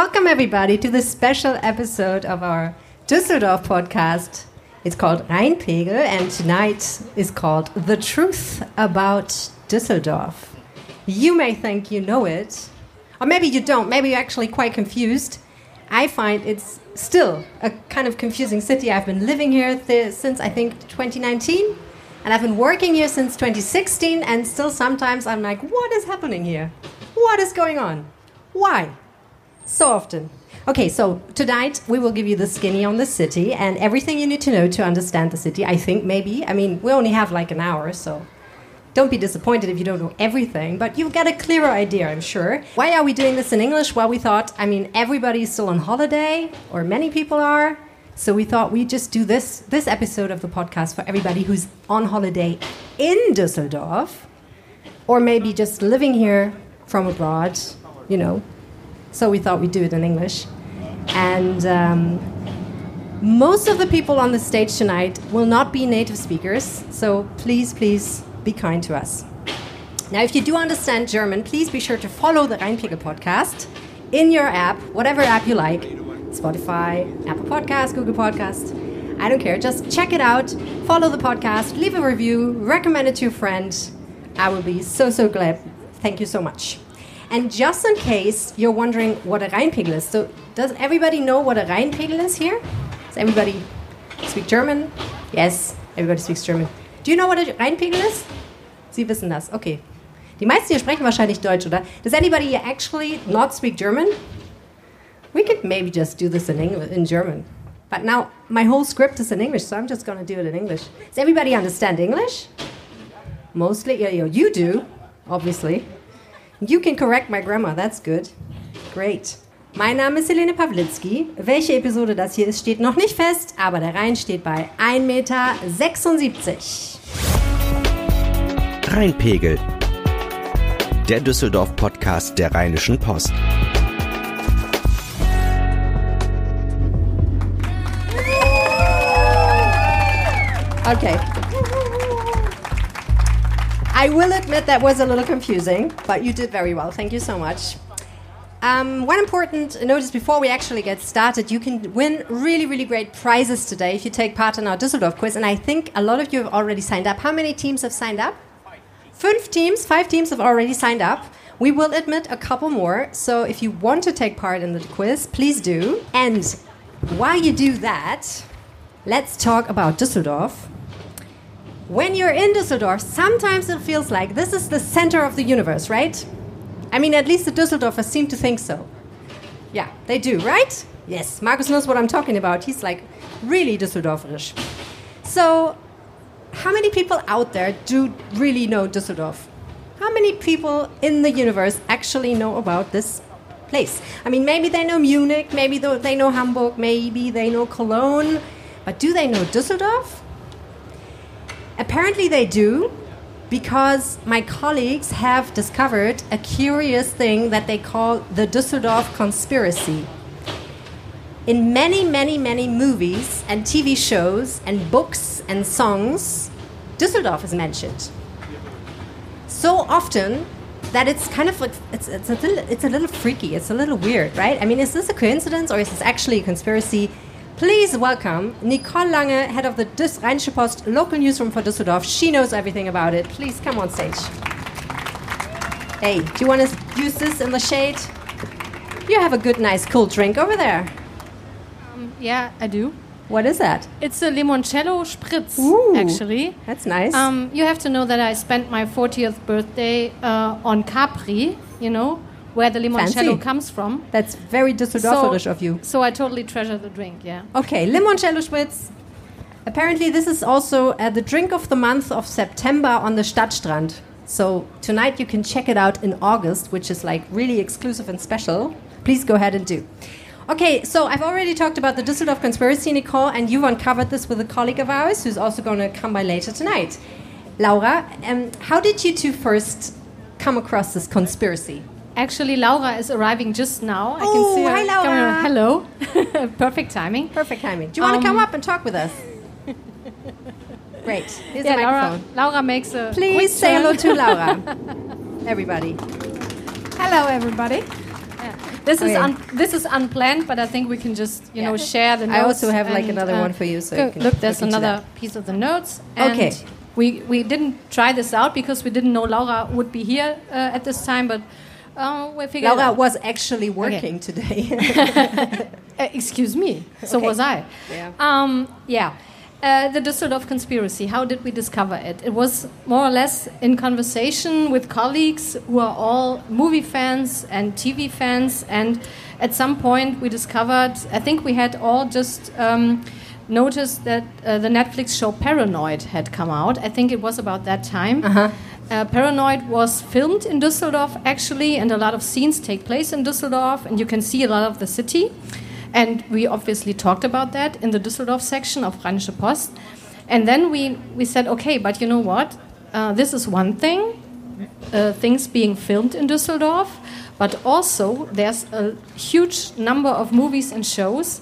Welcome, everybody, to this special episode of our Düsseldorf podcast. It's called Rheinpegel, and tonight is called The Truth About Düsseldorf. You may think you know it, or maybe you don't. Maybe you're actually quite confused. I find it's still a kind of confusing city. I've been living here since I think 2019, and I've been working here since 2016, and still sometimes I'm like, what is happening here? What is going on? Why? So often. Okay, so tonight we will give you the skinny on the city and everything you need to know to understand the city. I think maybe. I mean, we only have like an hour, so don't be disappointed if you don't know everything, but you'll get a clearer idea, I'm sure. Why are we doing this in English? Well, we thought, I mean, everybody's still on holiday, or many people are. So we thought we'd just do this this episode of the podcast for everybody who's on holiday in Düsseldorf, or maybe just living here from abroad, you know, so we thought we'd do it in English. And um, most of the people on the stage tonight will not be native speakers, so please, please be kind to us. Now, if you do understand German, please be sure to follow the Rheinpegel podcast in your app, whatever app you like Spotify, Apple Podcast, Google Podcast. I don't care. Just check it out, follow the podcast, leave a review, recommend it to a friend. I will be so, so glad. Thank you so much. And just in case you're wondering what a Rheinpegel is, so does everybody know what a Rheinpegel is here? Does everybody speak German? Yes, everybody speaks German. Do you know what a Rheinpegel is? Sie wissen das, okay. Die meisten hier sprechen wahrscheinlich Deutsch, oder? Does anybody actually not speak German? We could maybe just do this in English, in German. But now my whole script is in English, so I'm just going to do it in English. Does everybody understand English? Mostly, yeah, you do, obviously. You can correct my grammar, that's good. Great. Mein Name ist Helene Pawlitzki. Welche Episode das hier ist, steht noch nicht fest, aber der Rhein steht bei 1,76 Meter. Rheinpegel. Der Düsseldorf-Podcast der Rheinischen Post. Okay. I will admit that was a little confusing, but you did very well. Thank you so much. Um, one important notice before we actually get started you can win really, really great prizes today if you take part in our Düsseldorf quiz. And I think a lot of you have already signed up. How many teams have signed up? Five teams, five teams have already signed up. We will admit a couple more. So if you want to take part in the quiz, please do. And while you do that, let's talk about Düsseldorf. When you're in Düsseldorf, sometimes it feels like this is the center of the universe, right? I mean, at least the Düsseldorfers seem to think so. Yeah, they do, right? Yes, Marcus knows what I'm talking about. He's like really Düsseldorferisch. So, how many people out there do really know Düsseldorf? How many people in the universe actually know about this place? I mean, maybe they know Munich, maybe they know Hamburg, maybe they know Cologne, but do they know Düsseldorf? Apparently, they do, because my colleagues have discovered a curious thing that they call the Dusseldorf conspiracy. In many, many, many movies and TV shows and books and songs, Dusseldorf is mentioned. So often that it's kind of like it's, it's, a little, it's a little freaky, it's a little weird, right? I mean, is this a coincidence or is this actually a conspiracy? Please welcome Nicole Lange, head of the Düs Rheinische Post local newsroom for Düsseldorf. She knows everything about it. Please come on stage. Hey, do you want to use this in the shade? You have a good, nice, cool drink over there. Um, yeah, I do. What is that? It's a limoncello spritz, Ooh, actually. That's nice. Um, you have to know that I spent my 40th birthday uh, on Capri, you know, where the limoncello Fancy. comes from. That's very Düsseldorferisch of you. So I totally treasure the drink, yeah. Okay, limoncello spritz. Apparently, this is also uh, the drink of the month of September on the Stadtstrand. So tonight you can check it out in August, which is like really exclusive and special. Please go ahead and do. Okay, so I've already talked about the Düsseldorf conspiracy, Nicole, and you've uncovered this with a colleague of ours who's also going to come by later tonight. Laura, um, how did you two first come across this conspiracy? Actually, Laura is arriving just now. I Oh, can see her. hi, Laura. Hello. Perfect timing. Perfect timing. Do you want to come Um, up and talk with us? Great. Here's Yeah, the Laura, microphone. Laura makes a Please say turn. hello to Laura. Everybody. Hello, everybody. this is Okay. un this is unplanned, but I think we can just you know share the notes. I also have, like, another uh, one for you, so go- you can look, there's another piece of the notes. And Okay. We we didn't try this out because we didn't know Laura would be here uh, at this time, but uh, we figured. Laura out. was actually working today. Uh, excuse me. So Okay. was I. Yeah. Um, yeah. Uh, the Düsseldorf conspiracy. How did we discover it? It was more or less in conversation with colleagues who are all movie fans and TV fans. And at some point, we discovered. I think we had all just. Um, Noticed that uh, the Netflix show Paranoid had come out. I think it was about that time. Uh-huh. Uh, Paranoid was filmed in Düsseldorf actually, and a lot of scenes take place in Düsseldorf, and you can see a lot of the city. And we obviously talked about that in the Düsseldorf section of Rheinische Post. And then we, we said, okay, but you know what? Uh, this is one thing, uh, things being filmed in Düsseldorf, but also there's a huge number of movies and shows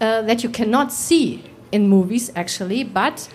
uh, that you cannot see in movies actually, but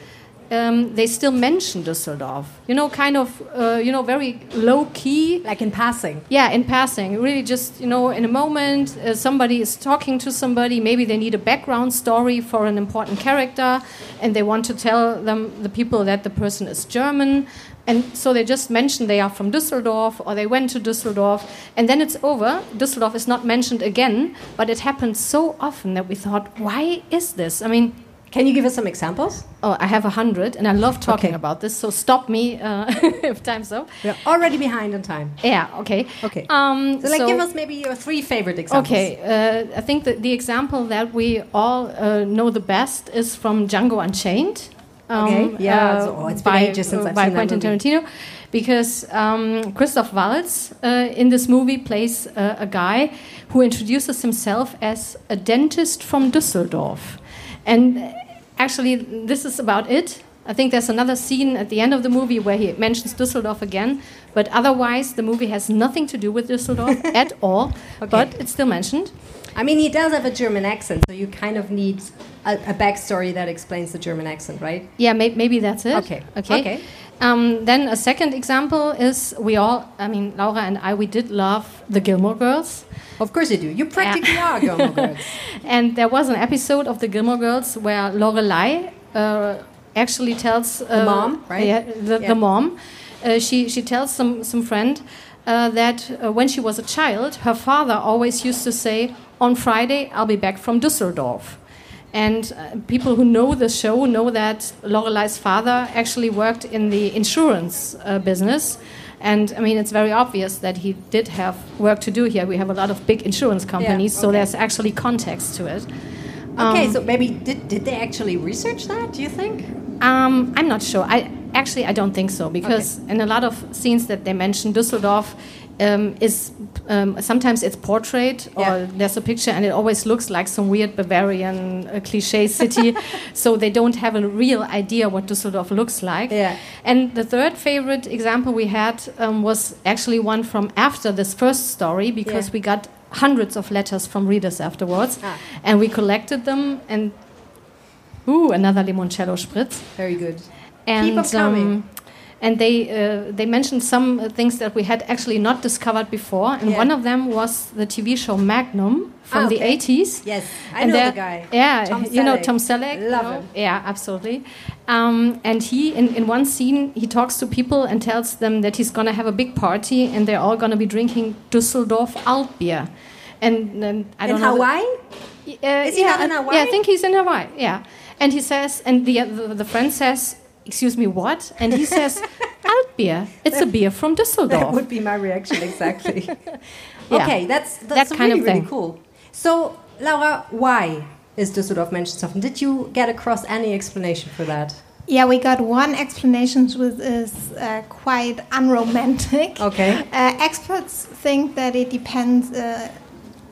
um, they still mention Düsseldorf. You know, kind of, uh, you know, very low key. like in passing. Yeah, in passing, really just you know, in a moment, uh, somebody is talking to somebody. Maybe they need a background story for an important character, and they want to tell them the people that the person is German, and so they just mention they are from Düsseldorf or they went to Düsseldorf, and then it's over. Düsseldorf is not mentioned again, but it happens so often that we thought, why is this? I mean. Can you give us some examples? Oh, I have a hundred, and I love talking Okay. about this. So stop me uh, if time's up. We're already behind on time. Yeah. Okay. Okay. Um, So, like, give us maybe your three favorite examples. Okay, uh, I think that the example that we all uh, know the best is from Django Unchained. Okay, yeah, so- oh, it's been by, ages since uh, I've by seen that Quentin movie. Tarantino, because um, Christoph Waltz uh, in this movie plays uh, a guy who introduces himself as a dentist from Düsseldorf, and uh, actually this is about it. I think there's another scene at the end of the movie where he mentions Düsseldorf again, but otherwise the movie has nothing to do with Düsseldorf at all. Okay. But it's still mentioned. I mean, he does have a German accent, so you kind of need a, a backstory that explains the German accent, right? Yeah, may maybe that's it. Okay. Okay. Okay. Um, then a second example is we all, I mean, Laura and I, we did love the Gilmore Girls. Of course you do. You practically are Gilmore Girls. And there was an episode of the Gilmore Girls where Lorelai uh, actually tells uh, mom, right? Yeah, the, Yeah. the mom. Uh, she she tells some some friend uh, that uh, when she was a child, her father always used to say, "On Friday, I'll be back from Düsseldorf." And uh, people who know the show know that Lorelai's father actually worked in the insurance uh, business. And I mean, it's very obvious that he did have work to do here. We have a lot of big insurance companies, so okay. there's actually context to it. Okay, Um, so maybe did, did they actually research that, do you think? Um, I'm not sure. I actually I don't think so because in a lot of scenes that they mention, Düsseldorf um, is um, sometimes it's portrait or Yeah. there's a picture and it always looks like some weird Bavarian uh, cliche city, so they don't have a real idea what Düsseldorf looks like. Yeah. And the third favorite example we had um, was actually one from after this first story because Yeah. we got hundreds of letters from readers afterwards, Ah. and we collected them and. Ooh, another limoncello spritz Very good. and Keep coming. And they uh, they mentioned some uh, things that we had actually not discovered before, and Yeah. one of them was the TV show Magnum from Ah, the 80s. Yes, I And know the guy. Yeah, Tom you know Tom Selleck. you Love know? him. Yeah, absolutely. Um, and he, in, in one scene, he talks to people and tells them that he's going to have a big party and they're all going to be drinking Düsseldorf Altbier. And, and I In don't know. the- Hawaii? uh, Is he yeah, not in Hawaii? Yeah, I think he's in Hawaii. Yeah, and he says, and the the, the friend says, "Excuse me, what?" And he says, "Altbier. It's a beer from Düsseldorf. That would be my reaction exactly. Yeah. Okay, that's That that's kind really, of really thing. cool. So, Laura, why is Düsseldorf mentioned so often? Did you get across any explanation for that? Yeah, we got one explanation which is uh, quite unromantic. Okay. Uh, experts think that it depends, uh,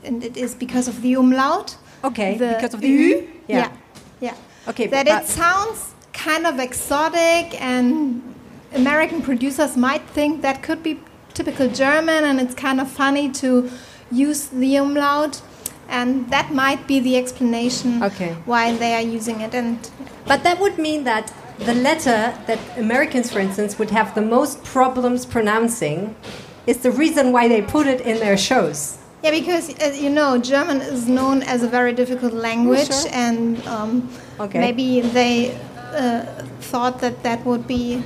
and it is because of the umlaut. Okay, The because of the Ü? U? Yeah. yeah. Okay, That but, it sounds kind of exotic, and American producers might think that could be typical German, and it's kind of funny to use the umlaut. And that might be the explanation Okay. why they are using it. And but that would mean that the letter that Americans, for instance, would have the most problems pronouncing is the reason why they put it in their shows. Yeah, because uh, you know, German is known as a very difficult language, sure. and um, Okay. maybe they Uh, thought that that would be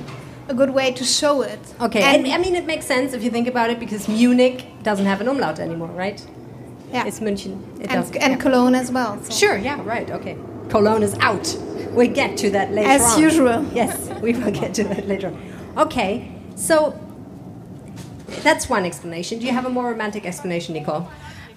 a good way to show it. Okay, and, and, I mean, it makes sense if you think about it because Munich doesn't have an umlaut anymore, right? yeah, It's München. It and, and yeah. Cologne as well. so. Sure, yeah, right, okay. Cologne is out. We'll get to that later As on. usual. Yes, we will get to that later on. Okay, so that's one explanation. Do you have a more romantic explanation, Nicole?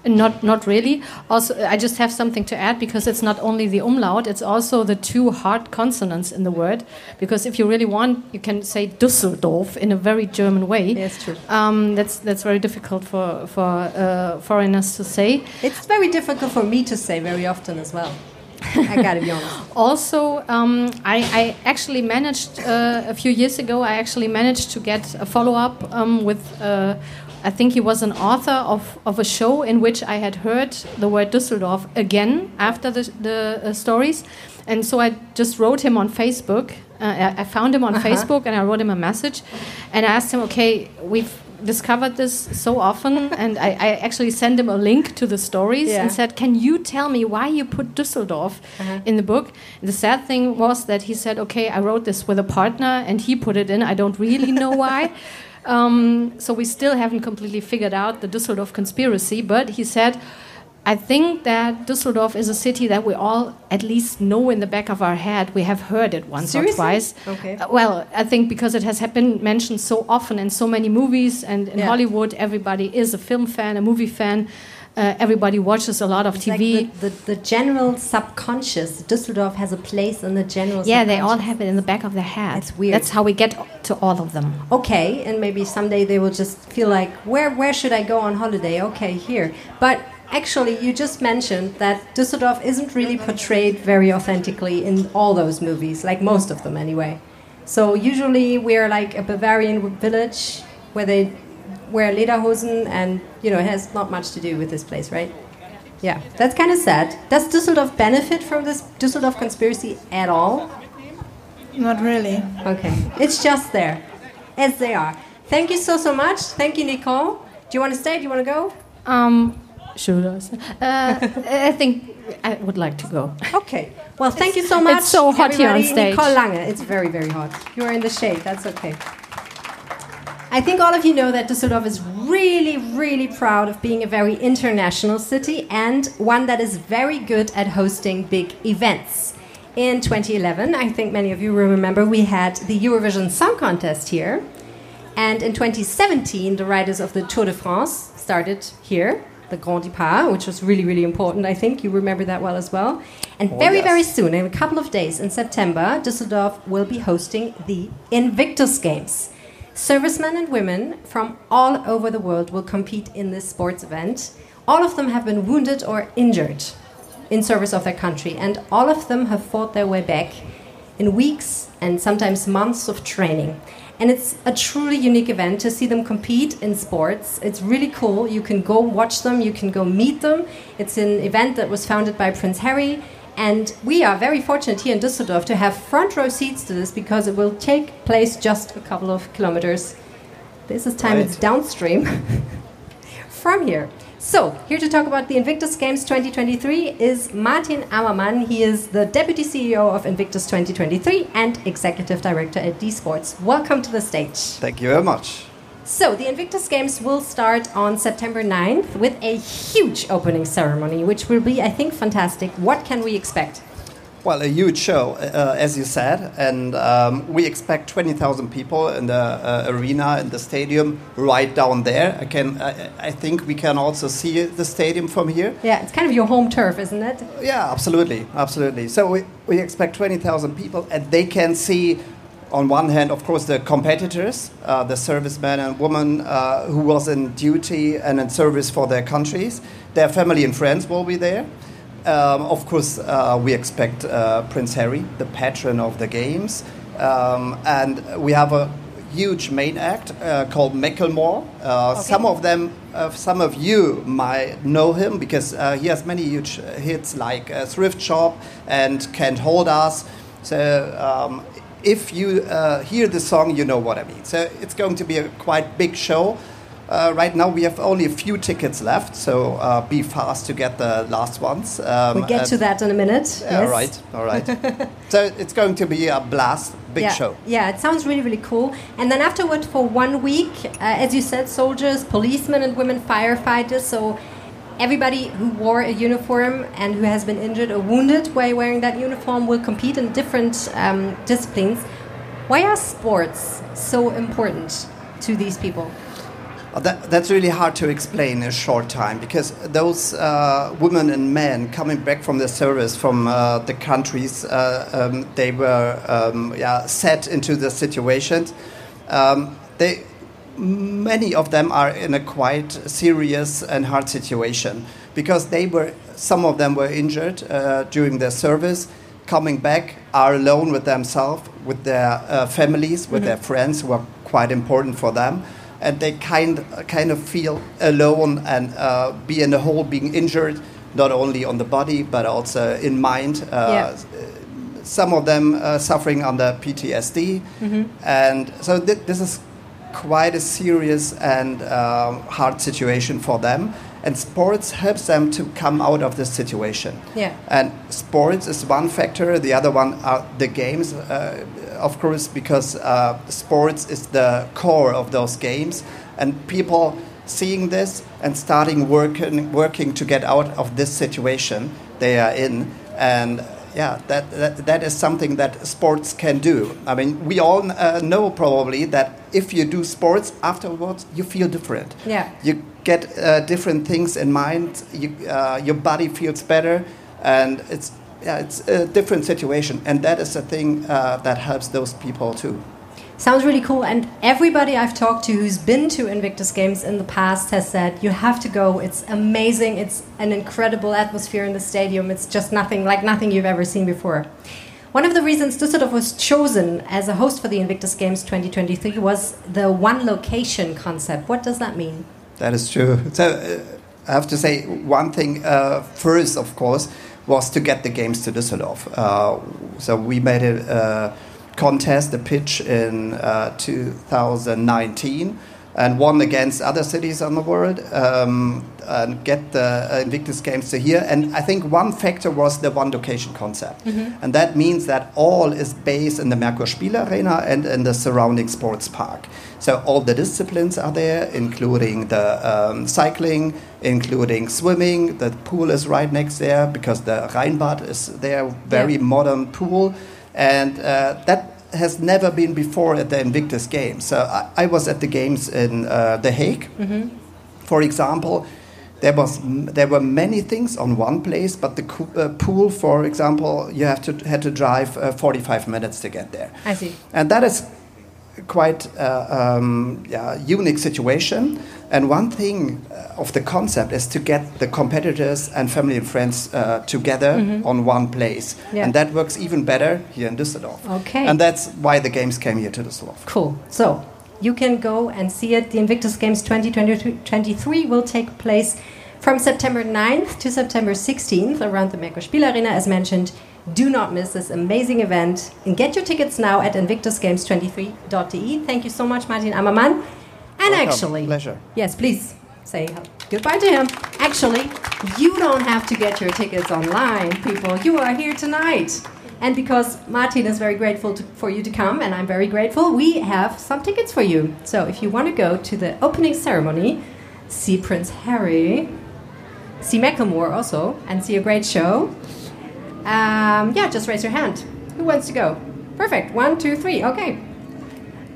Not, not really. Also, I just have something to add because it's not only the umlaut; it's also the two hard consonants in the word. Because if you really want, you can say Düsseldorf in a very German way. Yes, true. Um, that's that's very difficult for for uh, foreigners to say. It's very difficult for me to say very often as well. I gotta be honest. Also, um, I, I actually managed uh, a few years ago. I actually managed to get a follow up um, with. Uh, I think he was an author of, of a show in which I had heard the word Düsseldorf again after the, the uh, stories. And so I just wrote him on Facebook. Uh, I, I found him on Facebook and I wrote him a message. And I asked him, okay, we've discovered this so often. and I, I actually sent him a link to the stories Yeah. and said, can you tell me why you put Düsseldorf in the book? The sad thing was that he said, okay, I wrote this with a partner and he put it in. I don't really know why. Um, so we still haven't completely figured out the Düsseldorf conspiracy, but he said, I think that Düsseldorf is a city that we all at least know in the back of our head. We have heard it once Seriously? or twice. Okay. Uh, well, I think because it has been mentioned so often in so many movies and in Yeah. Hollywood, everybody is a film fan, a movie fan. Uh, everybody watches a lot of It's TV. like the, the, the general subconscious. Düsseldorf has a place in the general yeah, they all have it in the back of their head. That's weird. That's how we get to all of them. okay and maybe someday they will just feel like where where should i go on holiday okay here but actually you just mentioned that düsseldorf isn't really portrayed very authentically in all those movies like most of them anyway so usually we're like a bavarian village where they wear lederhosen and you know it has not much to do with this place right yeah that's kind of sad does düsseldorf benefit from this düsseldorf conspiracy at all Not really. Okay, it's just there, as they are. Thank you so so much. Thank you, Nicole. Do you want to stay? Do you want to go? Um, should I? say? Uh, I think I would like to go. Okay. Well, thank you so much. it's so hot here on stage. Nicole Lange. It's very very hot. You are in the shade. That's okay. I think all of you know that Düsseldorf is really, really proud of being a very international city and one that is very good at hosting big events. In 2011, I think many of you will remember, we had the Eurovision Song Contest here. And in 2017, the riders of the Tour de France started here, the Grand Depart, which was really, really important. I think you remember that well as well. And oh, very, yes. very soon, in a couple of days in September, Düsseldorf will be hosting the Invictus Games. Servicemen and women from all over the world will compete in this sports event. All of them have been wounded or injured in service of their country, and all of them have fought their way back in weeks and sometimes months of training. And it's a truly unique event to see them compete in sports. It's really cool. You can go watch them, you can go meet them. It's an event that was founded by Prince Harry. And we are very fortunate here in Düsseldorf to have front row seats to this because it will take place just a couple of kilometers. This is time it's downstream from here. So, here to talk about the Invictus Games 2023 is Martin Ammermann. He is the Deputy CEO of Invictus 2023 and Executive Director at D Sports. Welcome to the stage. Thank you very much. So, the Invictus Games will start on September 9th with a huge opening ceremony, which will be, I think, fantastic. What can we expect? Well, a huge show, uh, as you said, and um, we expect 20,000 people in the uh, arena, in the stadium, right down there. I can, I, I think we can also see the stadium from here. Yeah, it's kind of your home turf, isn't it? Yeah, absolutely, absolutely. So we, we expect 20,000 people, and they can see, on one hand, of course, the competitors, uh, the servicemen and women uh, who was in duty and in service for their countries. Their family and friends will be there. Um, of course, uh, we expect uh, Prince Harry, the patron of the games, um, and we have a huge main act uh, called Macklemore. Uh, Some of them, uh, some of you might know him because uh, he has many huge hits like uh, Thrift Shop and Can't Hold Us. So um, if you uh, hear the song, you know what I mean. So it's going to be a quite big show. Uh, right now, we have only a few tickets left, so uh, be fast to get the last ones. Um, we'll get to that in a minute. Yeah, yes. All right, all right. so it's going to be a blast, big yeah. show. Yeah, it sounds really, really cool. And then afterward, for one week, uh, as you said, soldiers, policemen, and women firefighters. So everybody who wore a uniform and who has been injured or wounded while wearing that uniform will compete in different um, disciplines. Why are sports so important to these people? Uh, that, that's really hard to explain in a short time because those uh, women and men coming back from the service from uh, the countries uh, um, they were um, yeah, set into the situations. Um, they, many of them are in a quite serious and hard situation because they were some of them were injured uh, during their service coming back are alone with themselves with their uh, families with mm -hmm. their friends who are quite important for them and they kind kind of feel alone and uh, be in a hole, being injured not only on the body but also in mind. Uh, yeah. Some of them uh, suffering under PTSD, mm-hmm. and so th- this is quite a serious and um, hard situation for them. And sports helps them to come out of this situation. Yeah. And sports is one factor. The other one are the games. Uh, of course, because uh, sports is the core of those games, and people seeing this and starting working working to get out of this situation they are in, and yeah, that, that, that is something that sports can do. I mean, we all uh, know probably that if you do sports afterwards, you feel different. Yeah. You get uh, different things in mind. You, uh, your body feels better, and it's yeah, it's a different situation, and that is the thing uh, that helps those people too. Sounds really cool, and everybody I've talked to who's been to Invictus Games in the past has said you have to go. It's amazing. It's an incredible atmosphere in the stadium. It's just nothing like nothing you've ever seen before. One of the reasons Düsseldorf was chosen as a host for the Invictus Games 2023 was the one location concept. What does that mean? That is true. So uh, I have to say one thing uh, first, of course was to get the games to Düsseldorf. Uh, so we made a uh, contest, a pitch in uh, 2019 and won against other cities on the world um, and get the Invictus Games to here. And I think one factor was the one location concept. Mm -hmm. And that means that all is based in the Merkur Spiel Arena and in the surrounding sports park. So all the disciplines are there, including the um, cycling, including swimming. The pool is right next there because the Rheinbad is there, very yeah. modern pool. And uh, that has never been before at the Invictus Games. So I, I was at the games in uh, The Hague. Mm-hmm. For example, there was there were many things on one place, but the co- uh, pool, for example, you have to had to drive uh, 45 minutes to get there. I see. And that is quite uh, um, yeah, unique situation. And one thing uh, of the concept is to get the competitors and family and friends uh, together mm -hmm. on one place. Yeah. And that works even better here in Düsseldorf. Okay. And that's why the games came here to Düsseldorf. Cool. So you can go and see it. The Invictus Games 2023 will take place from September 9th to September 16th around the Merkur Spiel Arena, as mentioned. Do not miss this amazing event and get your tickets now at invictusgames23.de. Thank you so much, Martin Ammermann. And Welcome. actually, pleasure. Yes, please say goodbye to him. Actually, you don't have to get your tickets online, people. You are here tonight. And because Martin is very grateful to, for you to come, and I'm very grateful, we have some tickets for you. So if you want to go to the opening ceremony, see Prince Harry, see Macklemore also, and see a great show, um, yeah, just raise your hand. Who wants to go? Perfect. One, two, three. Okay.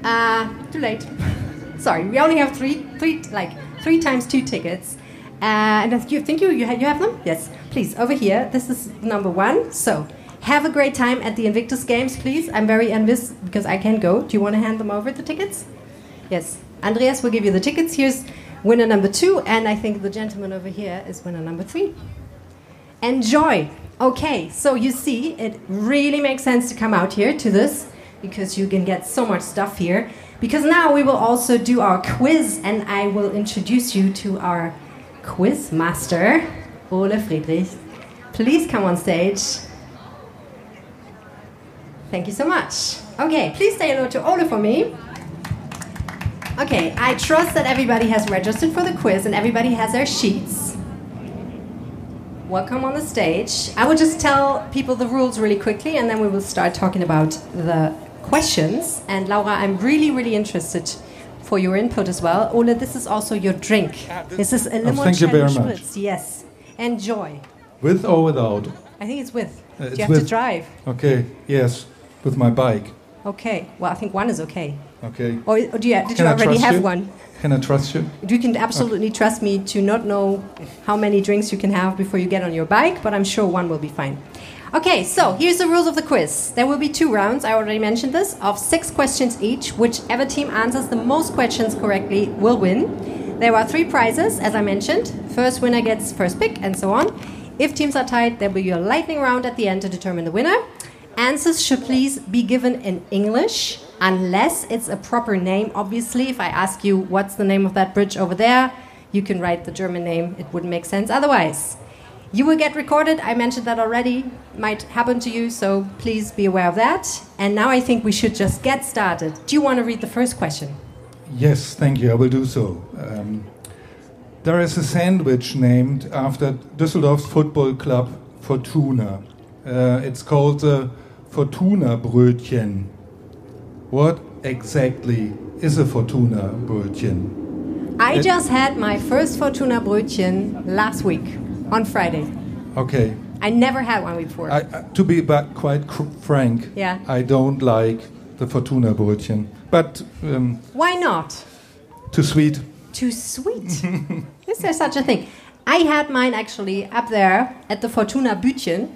Uh, too late. Sorry, we only have three, three, like three times two tickets. Uh, and you think you you have, you have them? Yes. Please over here. This is number one. So have a great time at the Invictus Games, please. I'm very envious because I can't go. Do you want to hand them over the tickets? Yes. Andreas will give you the tickets. Here's winner number two, and I think the gentleman over here is winner number three. Enjoy. Okay, so you see, it really makes sense to come out here to this because you can get so much stuff here. Because now we will also do our quiz, and I will introduce you to our quiz master, Ole Friedrich. Please come on stage. Thank you so much. Okay, please say hello to Ole for me. Okay, I trust that everybody has registered for the quiz and everybody has their sheets. Welcome on the stage. I will just tell people the rules really quickly and then we will start talking about the questions. And Laura, I'm really, really interested for your input as well. Ole, this is also your drink. This is a limoncello Oh, thank you very much. spritz. Yes. Enjoy. With or without? I think it's with. Uh, Do it's you have to drive? Okay, yes, with my bike. Okay. Well, I think one is okay. Okay. Or, or do you, did Can you already have you? one? Can I trust you? You can absolutely trust me to not know how many drinks you can have before you get on your bike, but I'm sure one will be fine. Okay, so here's the rules of the quiz. There will be two rounds, I already mentioned this, of six questions each. Whichever team answers the most questions correctly will win. There are three prizes, as I mentioned. First winner gets first pick, and so on. If teams are tied, there will be a lightning round at the end to determine the winner. Answers should please be given in English, unless it's a proper name. Obviously, if I ask you what's the name of that bridge over there, you can write the German name. It wouldn't make sense otherwise. You will get recorded. I mentioned that already. Might happen to you, so please be aware of that. And now I think we should just get started. Do you want to read the first question? Yes, thank you. I will do so. Um, there is a sandwich named after Düsseldorf's football club Fortuna. Uh, it's called the Fortuna Brötchen. What exactly is a Fortuna Brötchen? I It- just had my first Fortuna Brötchen last week on Friday. Okay, I never had one before. I, I- to be but quite cr- frank, Yeah. I don't like the Fortuna Brötchen, but um, Why not? too sweet. Too sweet. Is there such a thing? I had mine actually up there at the Fortuna Büdchen,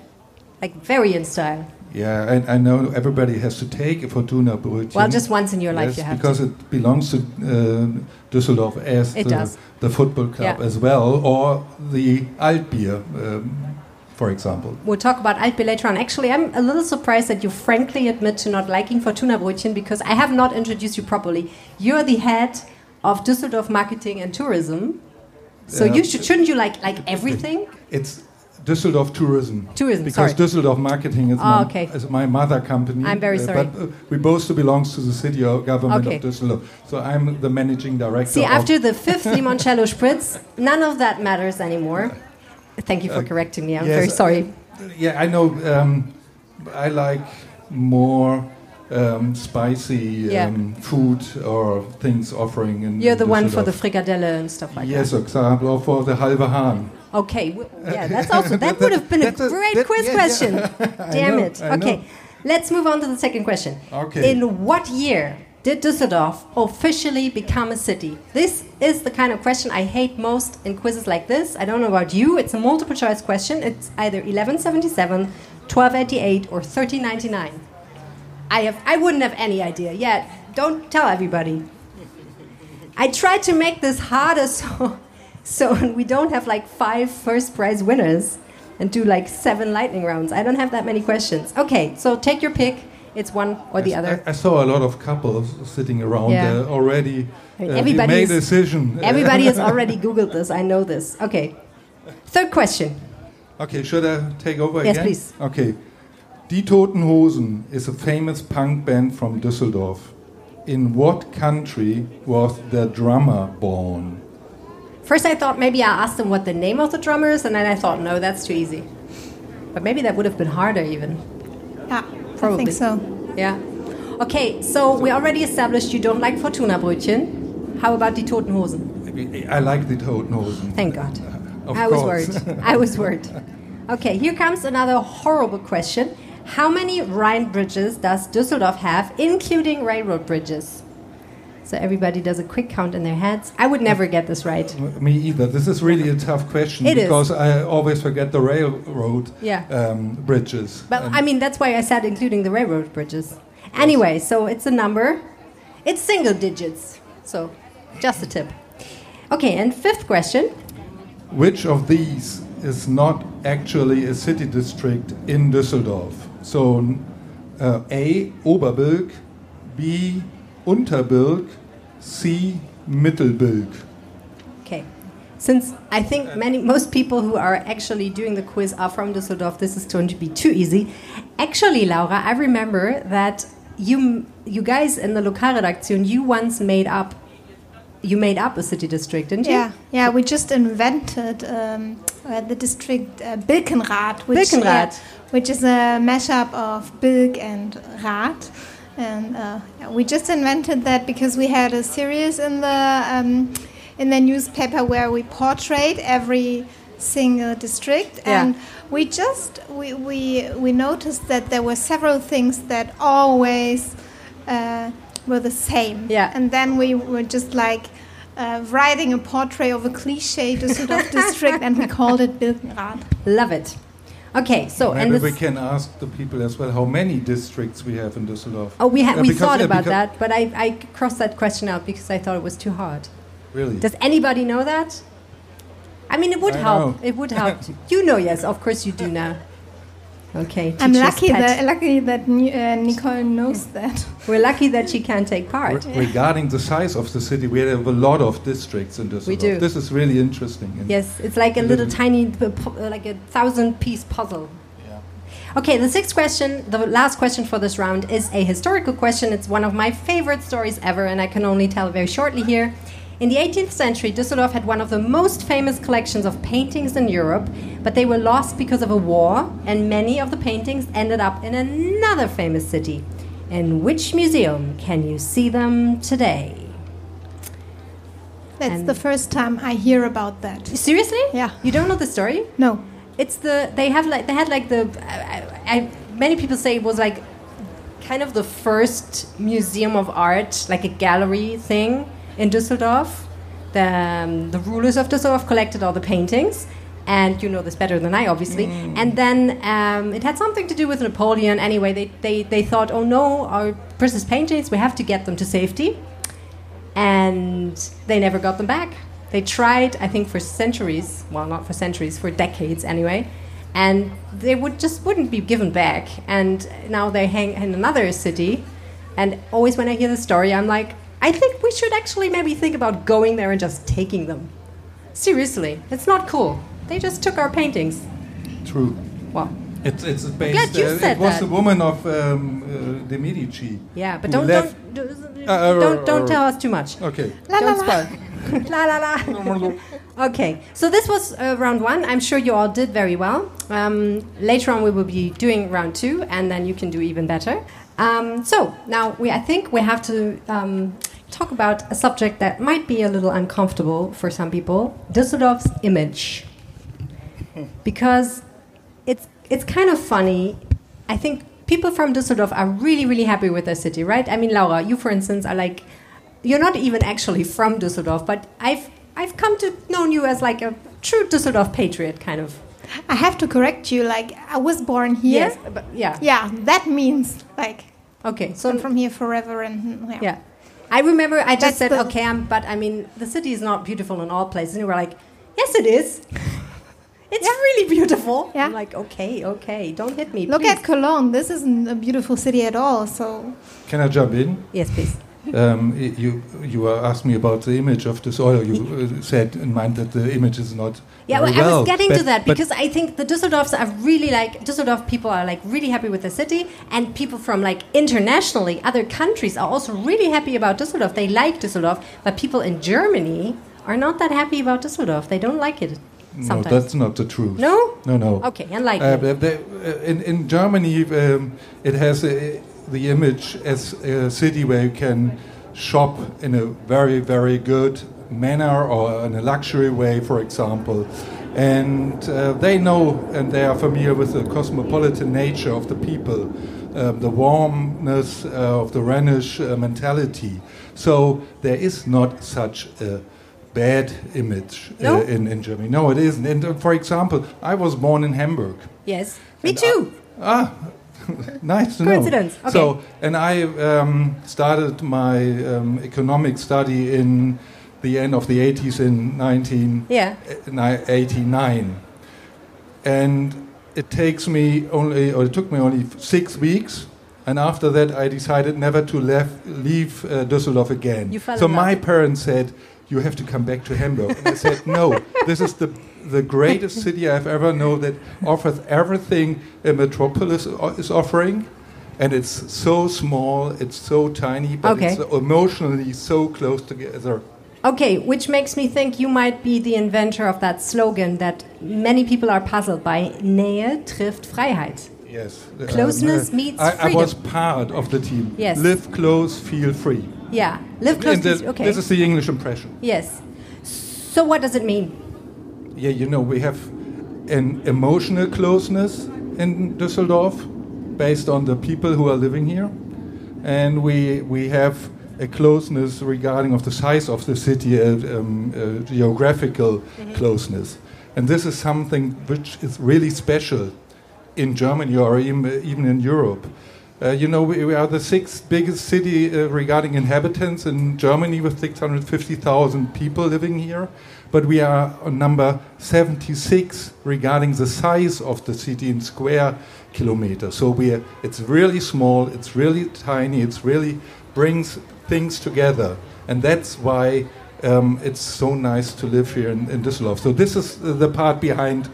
like very in style. Yeah, I, I know everybody has to take a Fortuna Brötchen. Well, just once in your life yes, you have because to. it belongs to uh, Düsseldorf as the, the football club Yeah. as well, or the Altbier, um, for example. We'll talk about Altbier later on. Actually, I'm a little surprised that you frankly admit to not liking Fortuna Brötchen because I have not introduced you properly. You're the head of Düsseldorf Marketing and Tourism. So Yeah. you should, shouldn't you like like everything? It's Düsseldorf Tourism. Tourism, Because sorry. Düsseldorf Marketing is, Ah, my, okay. is my mother company. I'm very uh, sorry. But uh, we both belong to the city or government Okay. of Düsseldorf. So I'm the managing director. See, after the fifth limoncello spritz, none of that matters anymore. Thank you for correcting me. I'm Uh, yes, very sorry. Yeah, I know. Um, I like more um, spicy Yeah. um, food or things offering. In You're the one for the Düsseldorf. frikadelle and stuff like that. Yes, for example, or for the halve Hahn. Okay, w- yeah, that's also that would have been a a- great that- quiz yeah, question. Damn know, it. Okay, let's move on to the second question. Okay. In what year did Düsseldorf officially become a city? This is the kind of question I hate most in quizzes like this. I don't know about you. It's a multiple choice question. It's either 1177, 1288, or 1399. I have I wouldn't have any idea yet. Don't tell everybody. I tried to make this harder so so we don't have like five first prize winners and do like seven lightning rounds. I don't have that many questions. Okay, so take your pick. It's one or the I, other. I saw a lot of couples sitting around Yeah. there already. I uh, everybody made a decision. Everybody has already googled this. I know this. Okay. Third question. Okay, should I take over Yes, again? please. Okay. Die Toten Hosen is a famous punk band from Düsseldorf. In what country was their drummer born? First, I thought maybe I asked them what the name of the drummer is, and then I thought, no, that's too easy. But maybe that would have been harder, even. Yeah, I Probably. think so. Yeah. Okay, so we already established you don't like Fortuna Brötchen. How about die Totenhosen? I like the Totenhosen. Thank God. Uh, of I was worried. I was worried. Okay, here comes another horrible question. How many Rhine bridges does Düsseldorf have, including railroad bridges? So everybody does a quick count in their heads. I would never get this right. Me either. This is really a tough question It is. because I always forget the railroad Yeah. um, bridges. But I mean, that's why I said including the railroad bridges. Anyway, so it's a number. It's single digits. So just a tip. Okay, and fifth question. which of these is not actually a city district in Düsseldorf? So uh, A. Oberbilk, B. Unterbilk, C. Mittelbilk. Okay. Since I think many, most people who are actually doing the quiz are from Düsseldorf, this is going to be too easy. Actually, Laura, I remember that you, you guys in the Lokalredaktion, you once made up you made up a city district, didn't you? Yeah, yeah. We just invented um, uh, the district uh, Bilkenrad, which, Bilkenrad. yeah, which is a mashup of Bilk and Rad. And uh, we just invented that because we had a series in the um, in the newspaper where we portrayed every single district, Yeah. and we just we, we we noticed that there were several things that always uh, were the same. Yeah. And then we were just like uh, writing a portrait of a cliche Düsseldorf district, and we called it Bilkenrad. Love it. Okay, so and Maybe we can ask the people as well how many districts we have in Düsseldorf. oh, we ha- we because- thought uh, about that, but I, I crossed that question out because I thought it was too hard. Really? Does anybody know that? I mean, it would I help. know. It would help. you know, yes, of course you do now. Okay, I'm lucky pet. that lucky that uh, Nicole knows that. we're lucky that she can take part. Re- regarding the size of the city, we have a lot of districts in Düsseldorf. do. This is really interesting. And Yes, it's like a A little little- tiny, pu- like a thousand-piece puzzle. Okay, the sixth question, the last question for this round, is a historical question. It's one of my favorite stories ever, and I can only tell very shortly here. In the 18th century, Düsseldorf had one of the most famous collections of paintings in Europe, but they were lost because of a war, and many of the paintings ended up in another famous city. In which museum can you see them today? That's And- the first time I hear about that. Seriously? Yeah. You don't know the story? No. It's the they have like they had like the I, I, many people say it was like kind of the first museum of art, like a gallery thing in Düsseldorf. The um, the rulers of Düsseldorf collected all the paintings, and you know this better than I, obviously. And then um, it had something to do with Napoleon. Anyway, they, they they thought, oh no, our precious paintings, we have to get them to safety, and they never got them back. They tried, I think, for centuries. Well, not for centuries, for decades anyway. And they would just wouldn't be given back. And now they hang in another city. And always when I hear the story, I'm like, I think we should actually maybe think about going there and just taking them. Seriously, it's not cool. They just took our paintings. True. Well, It's, it's based. glad you uh, said it was that. the woman of um, uh, the Medici. yeah, but who don't left- don't, Uh, don't don't uh, tell us too much. Okay. don't spoil. la la la. okay, so this was uh, round one. I'm sure you all did very well. Um, later on, we will be doing round two, and then you can do even better. Um, so now we, I think, we have to um, talk about a subject that might be a little uncomfortable for some people: Düsseldorf's image, because it's it's kind of funny. I think people from Düsseldorf are really really happy with their city, right? I mean, Laura, you for instance are like you're not even actually from Düsseldorf, but I've I've come to know you as like a true Düsseldorf patriot, kind of. I have to correct you. Like I was born here. Yes, but yeah. Yeah, that means like Okay, so I'm from here forever, and mm, yeah. yeah, I remember I just That's said okay, I'm, but I mean the city is not beautiful in all places, and you were like, yes, it is. It's really beautiful. Yeah. I'm like, okay, okay, don't hit me. Look please. at Cologne. This isn't a beautiful city at all. So Can I jump in? yes, please. Um, you you asked me about the image of this oil. You uh, said in mind that the image is not. Yeah, very well, I was getting to that because I think the Düsseldorfs are really like Düsseldorf people are like really happy with the city, and people from like internationally, other countries are also really happy about Düsseldorf. They like Düsseldorf, but people in Germany are not that happy about Düsseldorf. They don't like it. no, that's not the truth. No? no, no. Okay, unlike Uh, uh, in, in Germany, um, it has uh, the image as a city where you can shop in a very, very good manner or in a luxury way, for example. And uh, they know and they are familiar with the cosmopolitan nature of the people, um, the warmness uh, of the Rhenish uh, mentality. So there is not such a bad image uh, No? in, in Germany. No, it isn't. And uh, for example, I was born in Hamburg. yes, me too. Ah, nice to Coincidence, know. okay. So, and I um, started my um, economic study in the end of the 80s in 1989. yeah. And it takes me only, or it took me only six weeks. And after that, I decided never to leave uh, Düsseldorf again. So my parents said, "You have to come back to Hamburg." And I said, "No, this is the the greatest city I've ever known that offers everything a metropolis is offering." And it's so small, it's so tiny, but Okay. it's emotionally so close together. Okay, which makes me think you might be the inventor of that slogan that many people are puzzled by Nähe trifft Freiheit. Yes. Closeness um, meets I, I was part of the team. Yes. Live close, feel free. Yeah, live close the- Okay. This is the English impression. yes. So what does it mean? Yeah, you know, we have an emotional closeness in Düsseldorf based on the people who are living here. And we, we have a closeness regarding of the size of the city, a, um, a geographical closeness. And this is something which is really special in Germany or even, even in Europe. Uh, you know, we, we are the sixth biggest city uh, regarding inhabitants in Germany with 650,000 people living here, but we are on number 76 regarding the size of the city in square kilometers. So we are, it's really small, it's really tiny, it's really brings things together, and that's why um, it's so nice to live here in, in Düsseldorf. So this is the part behind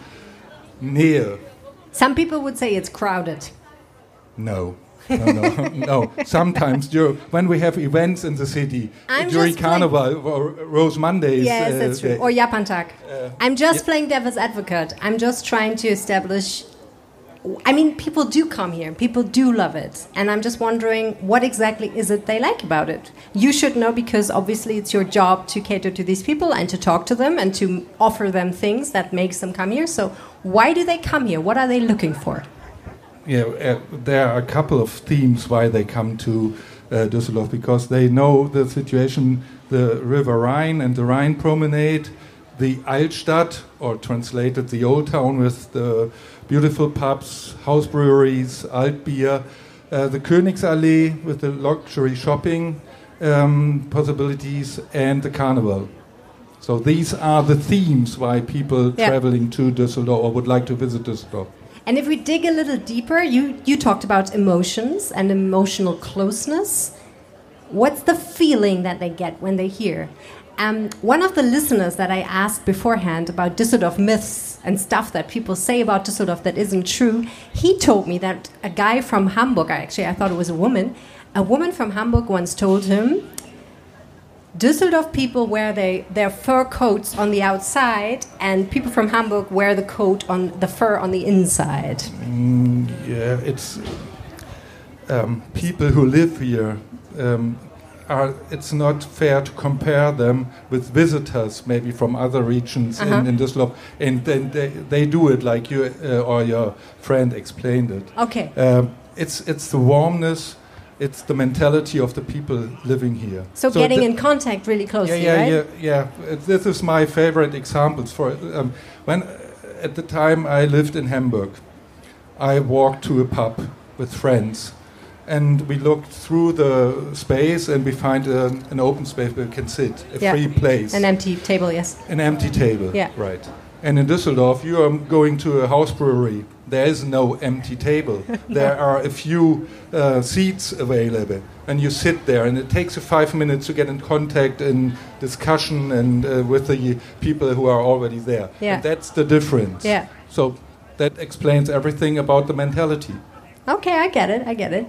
Nähe. Some people would say it's crowded. No. No, no, no. Sometimes dur- when we have events in the city I'm during Carnival or Rose Mondays. Yes, uh, that's true. they- Or Japantag. Uh, I'm just yeah. playing devil's advocate. I'm just trying to establish. I mean, people do come here. People do love it, and I'm just wondering what exactly is it they like about it. You should know because obviously it's your job to cater to these people and to talk to them and to offer them things that makes them come here. So, why do they come here? What are they looking for? Yeah, uh, there are a couple of themes why they come to uh, Düsseldorf because they know the situation, the River Rhine and the Rhine Promenade, the Altstadt, or translated the Old Town with the beautiful pubs, house breweries, Altbier, uh, the Königsallee with the luxury shopping um, possibilities, and the Carnival. So these are the themes why people Yeah. traveling to Düsseldorf or would like to visit Düsseldorf. And if we dig a little deeper, you, you talked about emotions and emotional closeness. What's the feeling that they get when they hear? Um, one of the listeners that I asked beforehand about Düsseldorf myths and stuff that people say about Düsseldorf that isn't true, he told me that a guy from Hamburg, actually, I thought it was a woman, a woman from Hamburg once told him Düsseldorf people wear they, their fur coats on the outside, and people from Hamburg wear the coat on the fur on the inside. Mm, yeah, it's um, people who live here. Um, are, it's not fair to compare them with visitors, maybe from other regions Uh-huh. in, in Düsseldorf, and then they, they do it like you uh, or your friend explained it. Okay. Um, it's it's the warmness, it's the mentality of the people living here. So, getting the- in contact really yeah, closely, yeah, right? yeah, yeah. This is my favorite examples for um, when at the time I lived in Hamburg, I walked to a pub with friends, and we looked through the space and we find an, an open space where we can sit, a Yeah. free place, An empty table, yes. an empty table. Yeah. Right. And in Düsseldorf, you are going to a house brewery. There is no empty table. There are a few uh, seats available, and you sit there. And it takes you five minutes to get in contact and discussion and uh, with the people who are already there. Yeah. And that's the difference. Yeah. So that explains everything about the mentality. Okay, I get it. I get it.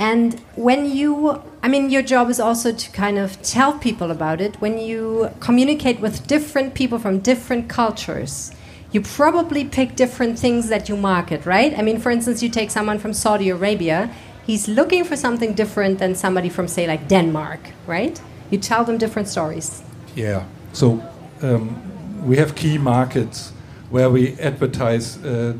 And when you, I mean, your job is also to kind of tell people about it. When you communicate with different people from different cultures, you probably pick different things that you market, right? I mean, for instance, you take someone from Saudi Arabia, he's looking for something different than somebody from, say, like Denmark, right? You tell them different stories. Yeah. So um, we have key markets where we advertise uh,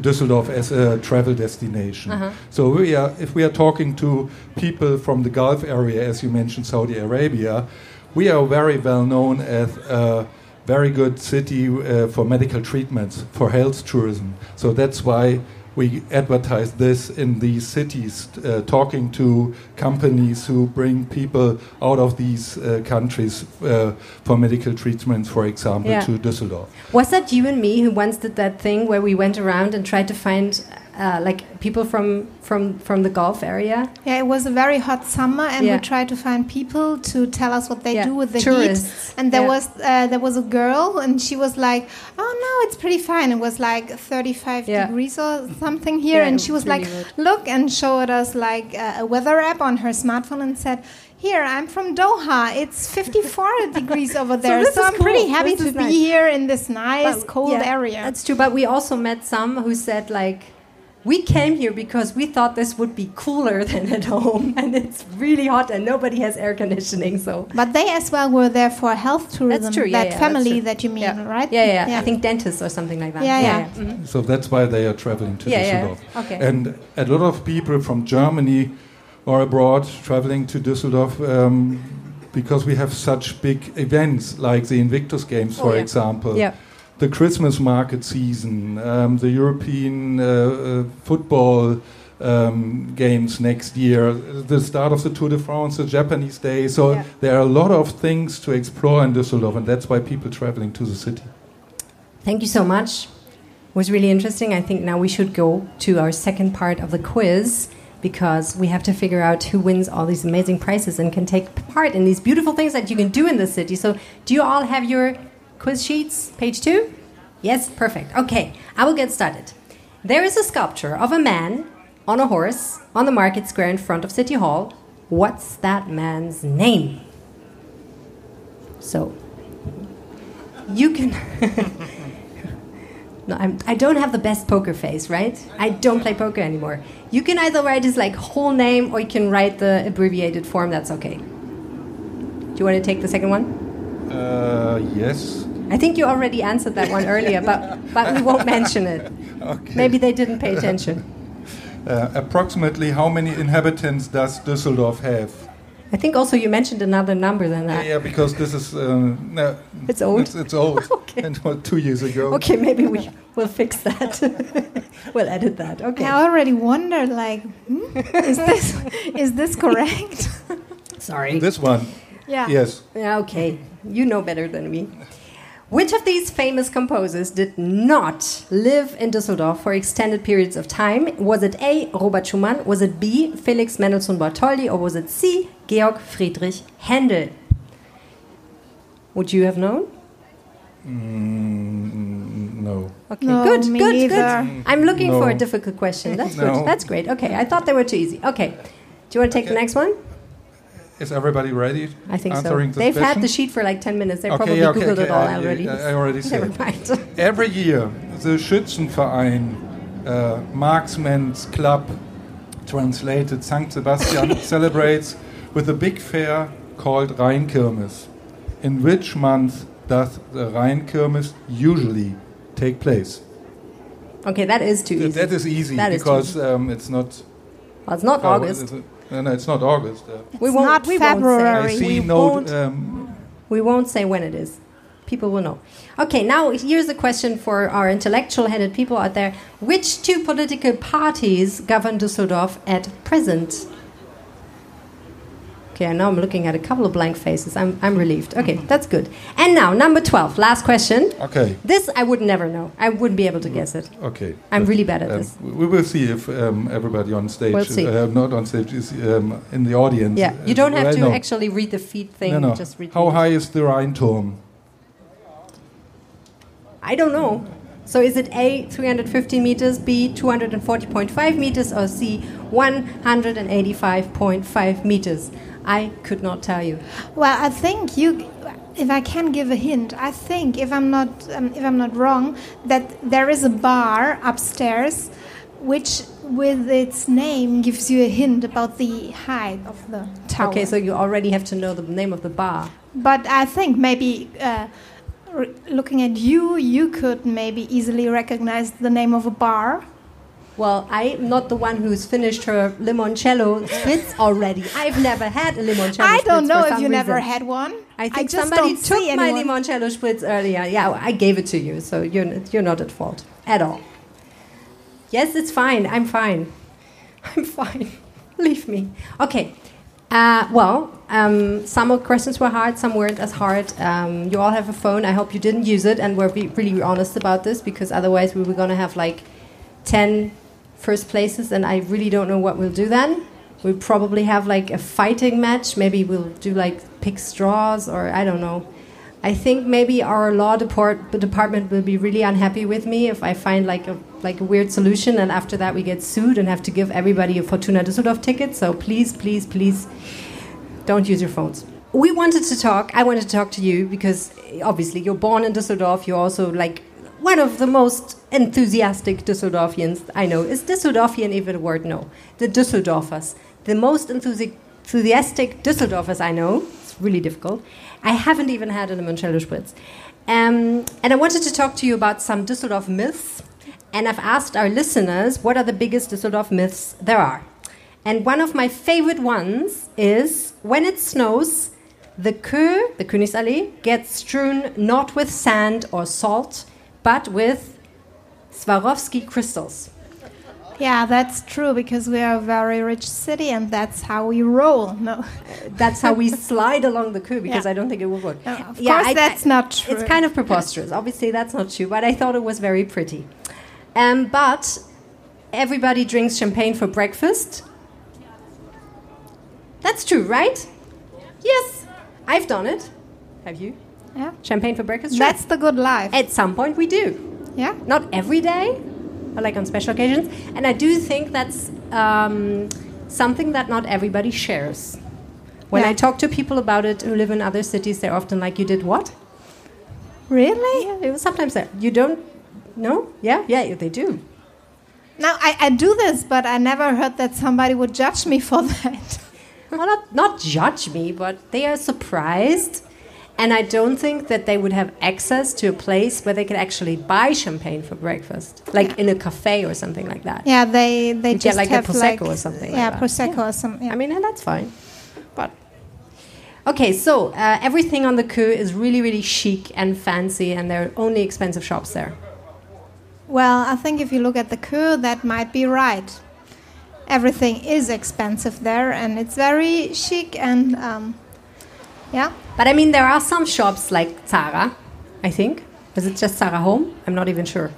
Düsseldorf as a travel destination. Uh-huh. So we are, if we are talking to people from the Gulf area, as you mentioned, Saudi Arabia, we are very well known as a very good city uh, for medical treatments, for health tourism. So that's why we advertise this in these cities, uh, talking to companies who bring people out of these uh, countries uh, for medical treatments, for example, Yeah. to Düsseldorf. Was that you and me who once did that thing where we went around and tried to find uh, like people from from from the Gulf area. Yeah, it was a very hot summer, and Yeah. we tried to find people to tell us what they Yeah, do with the tourists. heat. And there Yeah. was uh, there was a girl, and she was like, "Oh no, it's pretty fine." It was like 35 Yeah. degrees or something here, and she was was like, really "Look," and showed us like uh, a weather app on her smartphone, and said. Here, I'm from Doha. It's 54 degrees over there. this So, I'm pretty happy This to be nice. here in this nice, But, cold area. That's true, but we also met some who said like. We came here because we thought this would be cooler than at home, and it's really hot, and nobody has air conditioning. So But they as well were there for health tourism. that's true, yeah, that yeah, that's family true. that you mean, yeah. right? Yeah, yeah, I think dentists or something like that. Yeah, yeah. Mhm. So that's why they are traveling to Yeah, yeah. Düsseldorf. Okay. And a lot of people from Germany or abroad traveling to Düsseldorf um, because we have such big events like the Invictus Games, Oh, for yeah. example. Yeah. The Christmas market season, um, the European uh, uh, football um, games next year, the start of the Tour de France, the Japanese Day. So Yeah. there are a lot of things to explore in Düsseldorf, and that's why people traveling to the city. Thank you so much. It was really interesting. I think now we should go to our second part of the quiz because we have to figure out who wins all these amazing prizes and can take part in these beautiful things that you can do in the city. So, do you all have your quiz sheets? Page two? Yes, perfect. Okay, I will get started. There is a sculpture of a man on a horse on the market square in front of City Hall. What's that man's name? So, you can. no, I'm, I don't have the best poker face, right? I don't play poker anymore. You can either write his like whole name or you can write the abbreviated form. That's okay. Do you want to take the second one? Uh, yes. I think you already answered that one earlier, but but we won't mention it. Okay. Maybe they didn't pay attention. Uh, approximately how many inhabitants does Düsseldorf have? I think also you mentioned another number than Yeah, that. yeah, because this is uh, no, It's old? It's, it's old. Okay. And what, two years ago. Okay, maybe we will fix that. we'll edit that. Okay. I already wondered, like, hmm, is this is this correct? Sorry. This one. yeah. Yes. Yeah, okay. You know better than me. Which of these famous composers did not live in Düsseldorf for extended periods of time? Was it A. Robert Schumann? Was it B. Felix Mendelssohn Bartholdy? Or was it C. Georg Friedrich Händel? Would you have known? Mm, no. Okay, No, good, me good, neither. good. I'm looking for a difficult question. That's No. good. That's great. Okay, I thought they were too easy. Okay. Do you want to take the next one? Is everybody ready? I think so. They've had the sheet for like 10 minutes. They Okay, probably yeah, okay, Googled okay, it all I- already. I- I already Never mind. Every year, the Schützenverein uh, Marksman's Club, translated St. Sebastian, celebrates with a big fair called Rheinkirmes. In which month does the Rheinkirmes usually take place? Okay, that is too easy. That is easy That is because um, it's not. Well, it's not August. Is No, no, it's not August. Uh, we It's won't, not we won't February. I say. see we, no. won't, Um, we won't say when it is. People will know. Okay, now here's a question for our intellectual headed people out there. Which two political parties govern Düsseldorf at present? Okay, now I'm looking at a couple of blank faces. I'm, I'm relieved. Okay, that's good. And now, number 12, last question. okay, This I would never know. I wouldn't be able to guess it. okay. I'm really bad at Um, this. we will see if um, everybody on stage, We'll see. Uh, not on stage, is um, in the audience. Yeah, you don't have well to know. actually read the feed thing. No, no. Just read How high is the Rheinturm? I don't know. So is it A, 350 meters, B, 240.5 meters, or C, 185.5 meters? I could not tell you. Well, I think you. If I can give a hint, I think if I'm not um, if I'm not wrong, that there is a bar upstairs, which with its name gives you a hint about the height of the tower. Okay, so you already have to know the name of the bar. But I think maybe uh, looking at you, you could maybe easily recognize the name of a bar. Well, I'm not the one who's finished her limoncello spritz already. I've never had a limoncello I don't know if you never had one. I think just somebody took my anyone. limoncello spritz earlier. Yeah, I gave it to you, so you're, you're not at fault at all. Yes, it's fine. I'm fine. I'm fine. Leave me. Okay. Uh, well, um, some of questions were hard, some weren't as hard. Um, you all have a phone. I hope you didn't use it and were be really honest about this because otherwise we were going to have like 10 first places, and I really don't know what we'll do then. We'll probably have like a fighting match. Maybe we'll do like pick straws, or I don't know. I think maybe our law depart- department will be really unhappy with me if I find like a like a weird solution, and after that we get sued and have to give everybody a Fortuna Düsseldorf ticket. So please, please, please, don't use your phones. We wanted to talk. I wanted to talk to you because obviously you're born in Düsseldorf. You're also like one of the most enthusiastic Düsseldorfians I know. Is Düsseldorfian even a word? No. The Düsseldorfers. The most enthusi- enthusiastic Düsseldorfers I know. It's really difficult. I haven't even had a limoncello spritz. Um, and I wanted to talk to you about some Düsseldorf myths. And I've asked our listeners what are the biggest Düsseldorf myths there are. And one of my favorite ones is when it snows, the Kö, the Königsallee, gets strewn not with sand or salt, but with Swarovski crystals. Yeah, that's true because we are a very rich city and that's how we roll. No, That's how we slide along the Kö because Yeah. I don't think it will work. No, of course that's not true. It's kind of preposterous. Obviously, that's not true, but I thought it was very pretty. Um, but everybody drinks champagne for breakfast. That's true, right? Yes, I've done it. Have you? Yeah, Champagne for breakfast? Sure. that's the good life. At some point, we do. yeah, Not every day, but like on special occasions. And I do think that's um, something that not everybody shares. When Yeah. I talk to people about it who live in other cities, they're often like, "You did what?" really? Yeah, sometimes that you don't. No, yeah, yeah, they do. Now I, I do this, but I never heard that somebody would judge me for that. Well, not not judge me, but they are surprised, and I don't think that they would have access to a place where they could actually buy champagne for breakfast, like in a cafe or something like that. Yeah, they they You get just like a Prosecco like or something Yeah, that. prosecco or something. Yeah. I mean, and that's fine. But okay, so uh, everything on the Kö is really, really chic and fancy, and there are only expensive shops there. Well, I think if you look at the Kö, that might be right. Everything is expensive there, and it's very chic and um, yeah. But I mean, there are some shops like Zara, I think. Is it just Zara Home? I'm not even sure.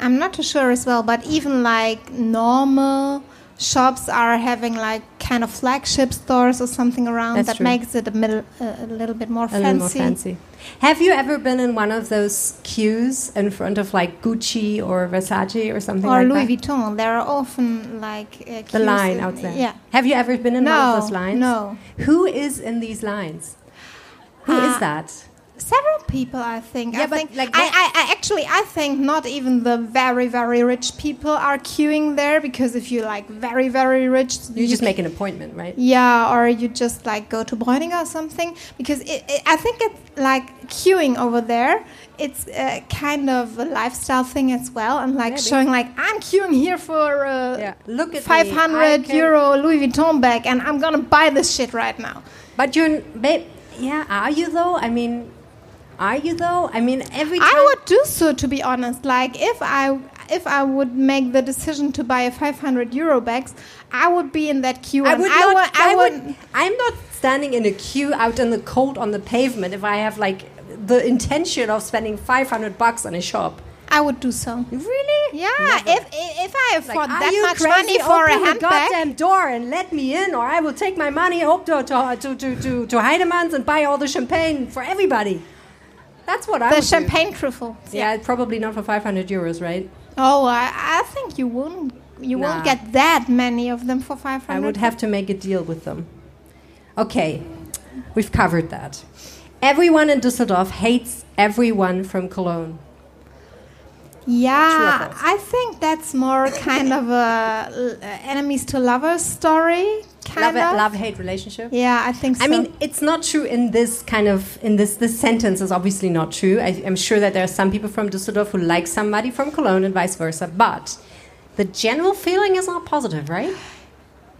I'm not too sure as well, but even like normal shops are having like kind of flagship stores or something around That's that true. makes it a, middle, uh, a little bit more A fancy. little more fancy. Have you ever been in one of those queues in front of like Gucci or Versace or something like that? Or like Louis that? Vuitton, there are often like uh, The line in- out there. Yeah. Have you ever been in one of those lines? no. Who is in these lines? Who is Uh, that? Several people, I think. Yeah, I but, think like, I, I, I actually I think not even the very very rich people are queuing there because if you like very very rich, You just make an appointment, right? yeah, or you just like go to Breuninger or something because it, it, I think it's like queuing over there. It's uh, kind of a lifestyle thing as well, and like Maybe. showing like I'm queuing here for uh, Yeah. Look at 500 euro Louis Vuitton bag, and I'm gonna buy this shit right now. But you're, babe. Yeah, are you though? I mean, are you though? I mean, every time. I would do so, to be honest. Like if I if I would make the decision to buy a 500 euro bags, I would be in that queue. I would I not. would. I, I would. would. I'm not standing in a queue out in the cold on the pavement if I have like the intention of spending 500 bucks on a shop. I would do so. Really? Yeah, Never. if if I Like, afford are that much money for Open a the goddamn door and let me in, or I will take my money up to to to to to, to Heinemanns and buy all the champagne for everybody. That's what I the would do. champagne truffle. Yeah, probably not for 500 euros, right? Oh, I, I think you won't. You Nah. won't get that many of them for 500. I would have to make a deal with them. Okay, we've covered that. Everyone in Düsseldorf hates everyone from Cologne. Yeah. I think that's more kind of a uh, enemies to lovers story. Kind Love, of. love hate relationship. Yeah, I think so. I mean, it's not true in this kind of in this this sentence is obviously not true. I, I'm sure that there are some people from Düsseldorf who like somebody from Cologne and vice versa, but the general feeling is not positive, right?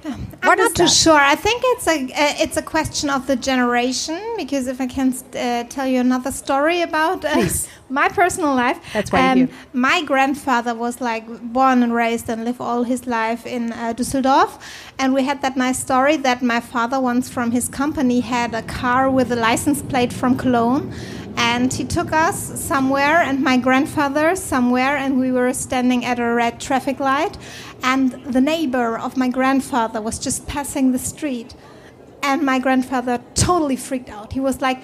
I'm What not too sure. I think it's a uh, it's a question of the generation because if I can uh, tell you another story about uh, my personal life, That's why you're my grandfather was like born and raised and lived all his life in uh, Düsseldorf, and we had that nice story that my father once from his company had a car with a license plate from Cologne. and he took us somewhere and my grandfather somewhere and we were standing at a red traffic light and the neighbor of my grandfather was just passing the street and my grandfather totally freaked out. He was like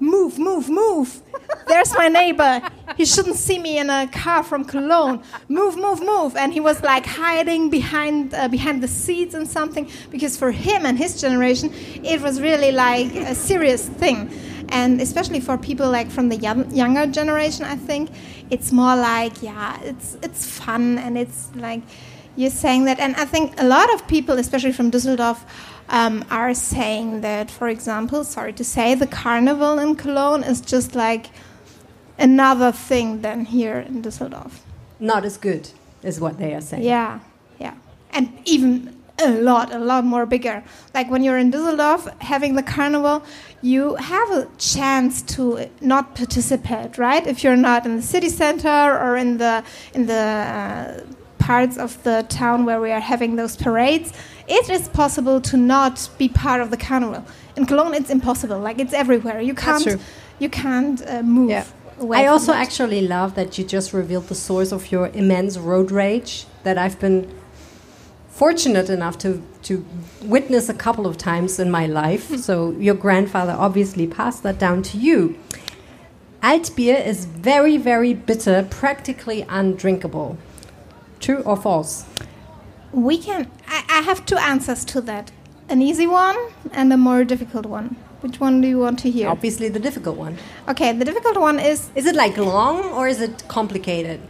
move move move. There's my neighbor. He shouldn't see me in a car from cologne. Move move move. And he was like hiding behind uh, behind the seats and something because for him and his generation it was really like a serious thing. And especially for people like from the young, younger generation i think it's more like yeah it's it's fun and it's like you're saying that and i think a lot of people especially from düsseldorf um, are saying that for example sorry to say the carnival in cologne is just like another thing than here in düsseldorf. Not as good, is what they are saying. yeah yeah. And even a lot a lot more bigger. Like when you're in düsseldorf having the carnival you have a chance to not participate right? If you're not in the city center or in the in the uh, parts of the town where we are having those parades it is possible to not be part of the carnival in cologne it's impossible like it's everywhere you can't you can't uh, move Yeah. I also it. actually love that you just revealed the source of your immense road rage that I've been fortunate enough to, to witness a couple of times in my life. so your grandfather obviously passed that down to you. Altbier is very, very bitter, practically undrinkable. True or false? We can. I, I have two answers to that: an easy one and a more difficult one. Which one do you want to hear? Obviously, the difficult one. Okay, the difficult one is Is it like long or is it complicated?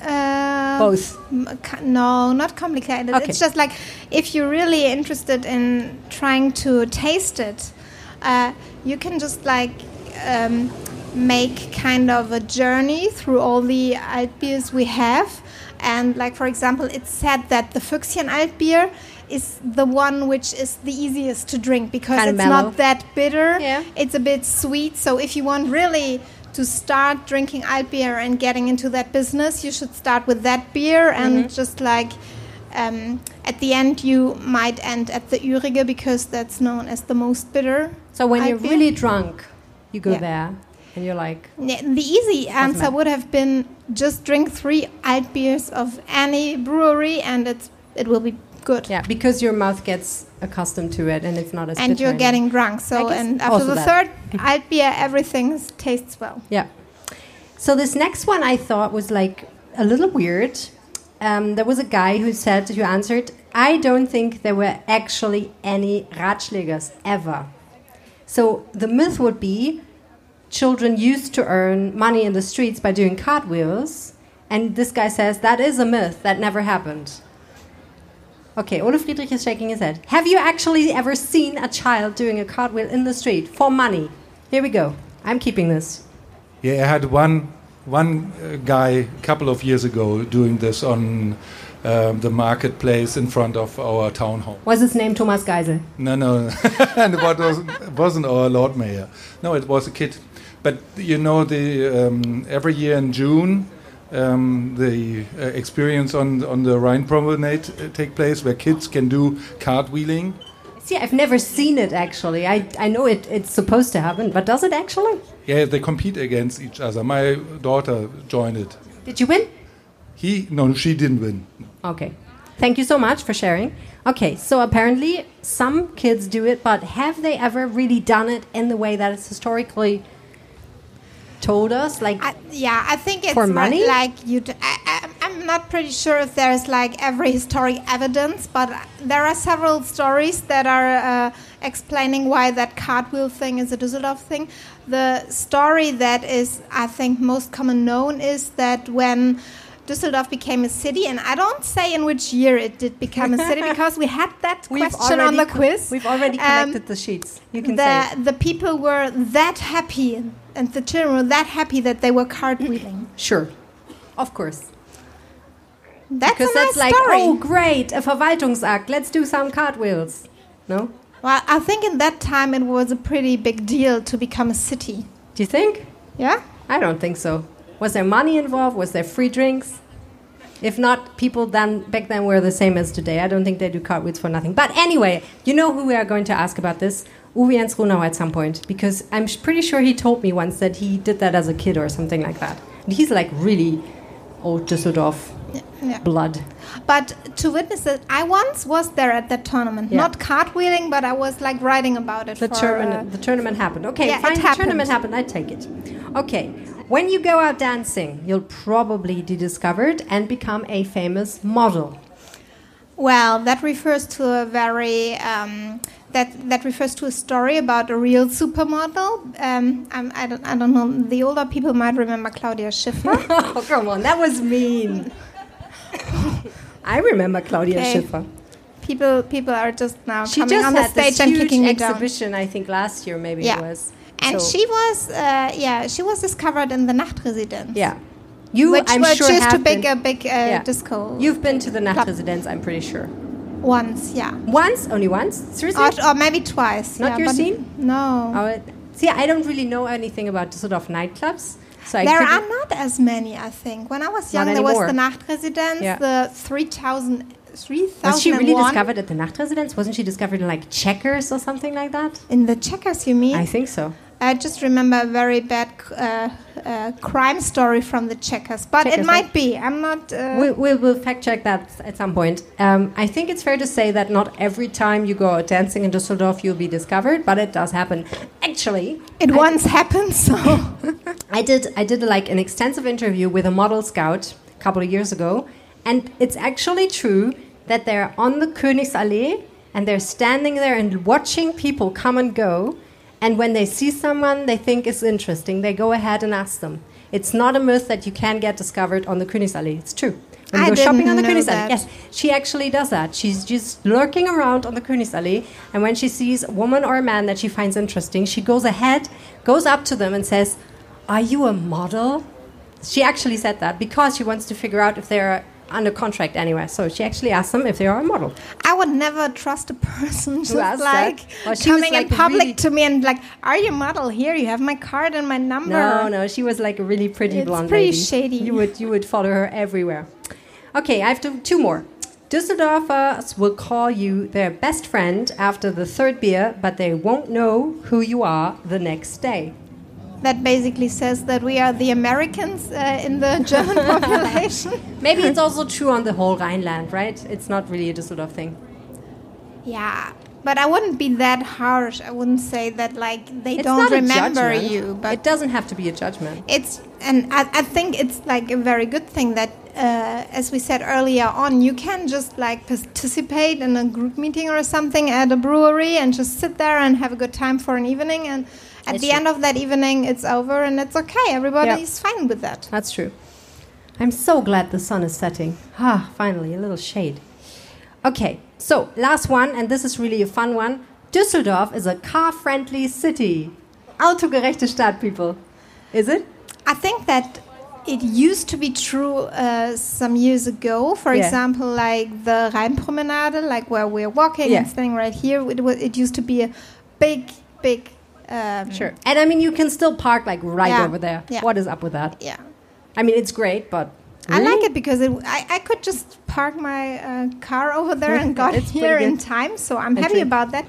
uh, Both. No, not complicated. Okay. It's just like if you're really interested in trying to taste it, uh, you can just like um, make kind of a journey through all the Altbiers we have. And like for example, it's said that the Füchschen Altbier is the one which is the easiest to drink because Kinda it's mellow. not that bitter. Yeah. It's a bit sweet. So if you want really to start drinking Altbier and getting into that business, you should start with that beer and Mm-hmm. just like um, at the end you might end at the Ürige because that's known as the most bitter. So when you're really drunk, you go Yeah. there and you're like, Yeah, The easy answer would have been just drink three Altbiers of any brewery and it's it will be good. yeah, because your mouth gets accustomed to it and it's not as And you're getting drunk. So and after the that. third Altbier, everything tastes well. Yeah. So this next one I thought was like a little weird. Um, there was a guy who said, who answered, I don't think there were actually any Radschlägers ever. So the myth would be children used to earn money in the streets by doing cartwheels. And this guy says that is a myth, that never happened. Okay, Ole Friedrich is shaking his head. Have you actually ever seen a child doing a cartwheel in the street for money? Here we go. I'm keeping this. Yeah, I had one one uh, guy a couple of years ago doing this on um, the marketplace in front of our town hall. Was his name Thomas Geisel? No, no, and it wasn't, wasn't our Lord Mayor. No, it was a kid. But you know, the um, every year in June, um, the uh, experience on on the Rhine Promenade uh, take place, where kids can do cartwheeling. See, I've never seen it actually. I, I know it, it's supposed to happen, but does it actually? Yeah, they compete against each other. My daughter joined it. Did you win? He no, she didn't win. Okay. Thank you so much for sharing. Okay, so apparently some kids do it, but have they ever really done it in the way that it's historically told us? Like, I, yeah, I think it's For money? like you. D- I, I, I'm not pretty sure if there's like every historic evidence, but there are several stories that are uh, explaining why that cartwheel thing is a Düsseldorf thing. The story that is, I think, most common known is that when Düsseldorf became a city, and I don't say in which year it did become a city because we had that question on the quiz. We've already Um, collected the sheets. You can say the, it. the people were that happy, and the children were that happy that they were cartwheeling. Mm. Sure. Of course. That's Because a nice that's like, story. oh, great, a Verwaltungsakt. Let's do some cartwheels. No? Well, I think in that time it was a pretty big deal to become a city. Do you think? Yeah? I don't think so. Was there money involved? Was there free drinks? If not, people then back then were the same as today. I don't think they do cartwheels for nothing. But anyway, you know who we are going to ask about this? Uwe Jens Ruhnau at some point because I'm pretty sure he told me once that he did that as a kid or something like that. And he's like really old Düsseldorf Yeah. blood. But to witness it, I once was there at that tournament. Yeah. Not cartwheeling, but I was like writing about it. The for, tournament, uh, the tournament happened. Okay, Yeah, it fine. The happened. tournament happened. I take it. Okay, when you go out dancing, you'll probably be discovered and become a famous model. Well, that refers to a very um, that that refers to a story about a real supermodel. Um, I'm, I don't I don't know. The older people might remember Claudia Schiffer. oh, come on, that was mean. I remember Claudia Okay. Schiffer. people people are just now She coming just on the stage and kicking me down. exhibition. I think last year, maybe Yeah. it was. And So- she was uh, yeah she was discovered in the Nachtresidenz. yeah, you. which I'm which sure to have big been- a big uh, Yeah. disco. You've been to the. Nachtresidenz, I'm pretty sure. once, yeah, Once, only once. Seriously? or, or maybe twice. Not yeah, your scene? No. Oh, see, I don't really know anything about Düsseldorf nightclubs, so I there are not as many, I think. When I was young, there was the Nachtresidenz, Yeah. the 3000, 3001. Was she really discovered at the Nachtresidenz? Wasn't she discovered in like Checkers or something like that? In the checkers, you mean? I think so. I just remember a very bad uh, uh, crime story from the checkers, but Checkers, it might be. I'm not. Uh, We, we'll, we'll fact check that at some point. Um, I think it's fair to say that not every time you go out dancing in Düsseldorf you'll be discovered, but it does happen. Actually, it I once happened, so. I did I did like an extensive interview with a model scout a couple of years ago, and it's actually true that they're on the Königsallee and they're standing there and watching people come and go, and when they see someone they think is interesting, they go ahead and ask them. It's not a myth that you can get discovered on the Königsallee. It's true. When you I go shopping on the Königsallee, yes, she actually does that. She's just lurking around on the Königsallee, and when she sees a woman or a man that she finds interesting, she goes ahead, goes up to them, and says, "Are you a model?" She actually said that because she wants to figure out if they're under contract anywhere. So she actually asked them if they are a model. I would never trust a person just like Well, she was coming like in public really- to me and like, "Are you a model? Here, you have my card and my number." No, no, she was like a really pretty It's blonde pretty lady. shady. You would you would follow her everywhere. Okay, I have to, two more. Düsseldorfers uh, will call you their best friend after the third beer, but they won't know who you are the next day. That basically says that we are the Americans uh, in the German population. Maybe it's also true on the whole Rhineland, right? It's not really a Düsseldorf thing. Yeah, but I wouldn't be that harsh. I wouldn't say that like they It's don't remember you, but it doesn't have to be a judgment. it's and I, I think it's like a very good thing that uh, as we said earlier on you can just like participate in a group meeting or something at a brewery and just sit there and have a good time for an evening and at the true. end of that evening it's over and it's okay everybody's fine with that That's true. I'm so glad the sun is setting. Ah, finally, a little shade. Okay, so last one, and this is really a fun one. Düsseldorf is a car friendly city. Autogerechte Stadt, people. Is it? I think that it used to be true uh, some years ago. For Yeah. example, like the Rheinpromenade, like where we're walking Yeah. and standing right here, it, it used to be a big, big. Um, Sure. And I mean, you can still park like right Yeah, over there. yeah. What is up with that? Yeah. I mean, it's great, but. I like it because it, I, I could just park my uh, car over there and got It's here in time, so I'm happy about that.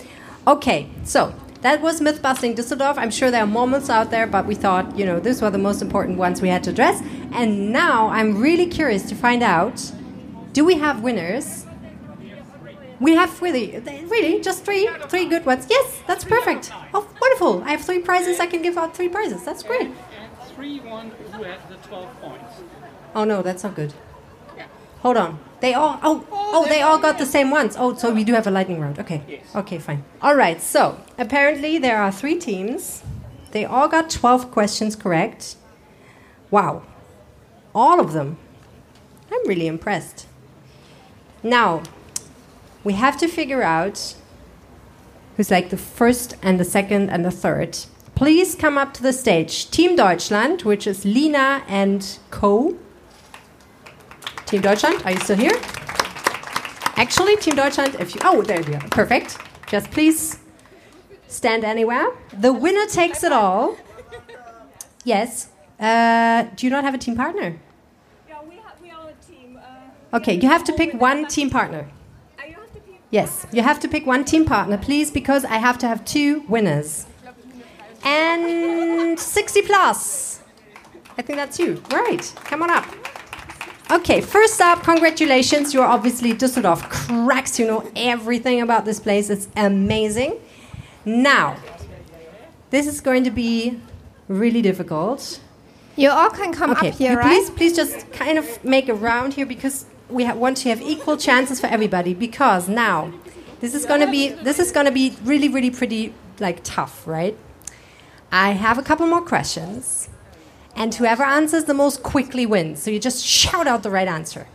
Okay, so that was Mythbusting Düsseldorf. I'm sure there are moments out there, but we thought, you know, these were the most important ones we had to address. And now I'm really curious to find out do we have winners? We have really, really, just three, three good ones. Yes, that's perfect. Oh, wonderful! I have three prizes. I can give out three prizes. That's great. And three one who had the 12 points. Oh no, that's not good. Hold on. They all oh oh, oh they all got the same ones. Oh, so we do have a lightning round. Okay. Okay, fine. All right. So, apparently there are 3 teams. They all got 12 questions correct. Wow. All of them. I'm really impressed. Now, we have to figure out who's like the first and the second and the third. Please come up to the stage. Team Deutschland, which is Lina and Co. Team Deutschland, are you still here? Actually, Team Deutschland, if you. Oh, there you are. Perfect. Just please stand anywhere. The winner takes it all. Yes. Uh, do you not have a team partner? Yeah, we, ha- we are a team. Uh, Okay, you have to pick one team partner. uh, you have to pick Yes, you have to pick one team partner, please, because I have to have two winners. And 60 plus. I think that's you. Right, come on up. Okay, first up, congratulations. You're obviously Düsseldorf cracks. You know everything about this place. It's amazing. Now, this is going to be really difficult. You all can come Okay, up here, you right? please, please just kind of make a round here because we want to have equal chances for everybody. Because now, this is going to be this is going to be really, really pretty like tough, right? I have a couple more questions, and whoever answers the most quickly wins. So you just shout out the right answer.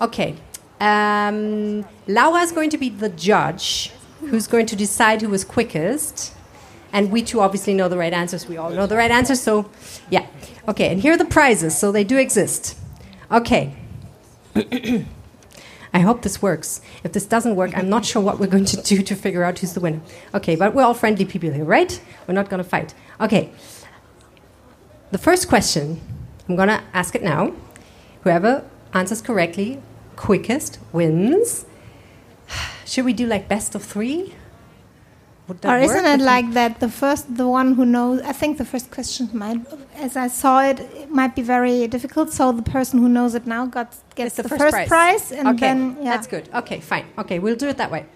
Okay. Um, Laura is going to be the judge who's going to decide who was quickest. And we two obviously know the right answers. We all know the right answers. So, yeah. Okay, and here are the prizes. So they do exist. Okay. I hope this works. If this doesn't work, I'm not sure what we're going to do to figure out who's the winner. Okay, but we're all friendly people here, right? We're not going to fight. Okay. The first question, I'm going to ask it now. Whoever answers correctly, quickest, wins. Should we do like best of three? Would that Or isn't it like that? The first, the one who knows. I think the first question might, as I saw it, it might be very difficult. So the person who knows it now got gets the the, first first, prize. prize, and okay, then yeah. that's good. Okay, fine. Okay, we'll do it that way.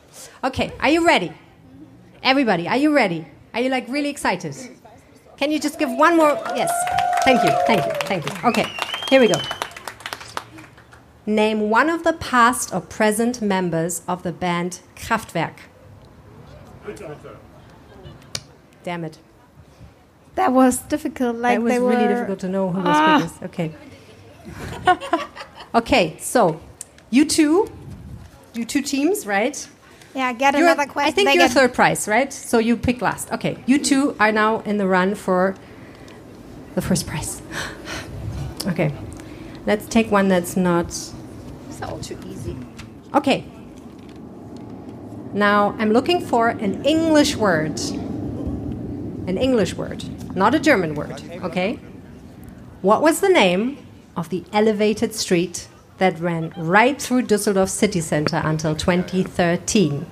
Okay, are you ready? Everybody, are you ready? Are you like really excited? Can you just give one more? Yes. Thank you. Thank you. Thank you. Okay, here we go. Name one of the past or present members of the band Kraftwerk. Damn it. That was difficult. Like that was they really were- difficult to know who was Ah. quickest. Okay. okay, so you two, you two teams, right? Yeah, get You're- another question. I think They you're get- third prize, right? So you pick last. Okay, you two are now in the run for the first prize. okay, let's take one that's not so too easy. Okay. Now I'm looking for an English word. An English word, not a German word. Okay. What was the name of the elevated street that ran right through Düsseldorf city center until 2013?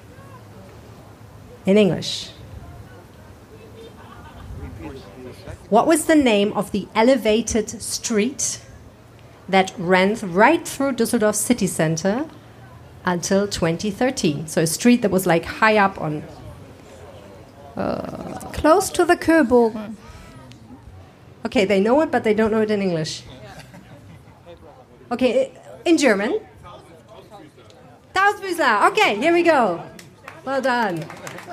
In English. What was the name of the elevated street that ran right through Düsseldorf city center until 2013? So a street that was like high up on. close to the Köbogen. Okay, they know it, but they don't know it in English. Okay, in German. Tausendfüßler. Okay, here we go. Well done.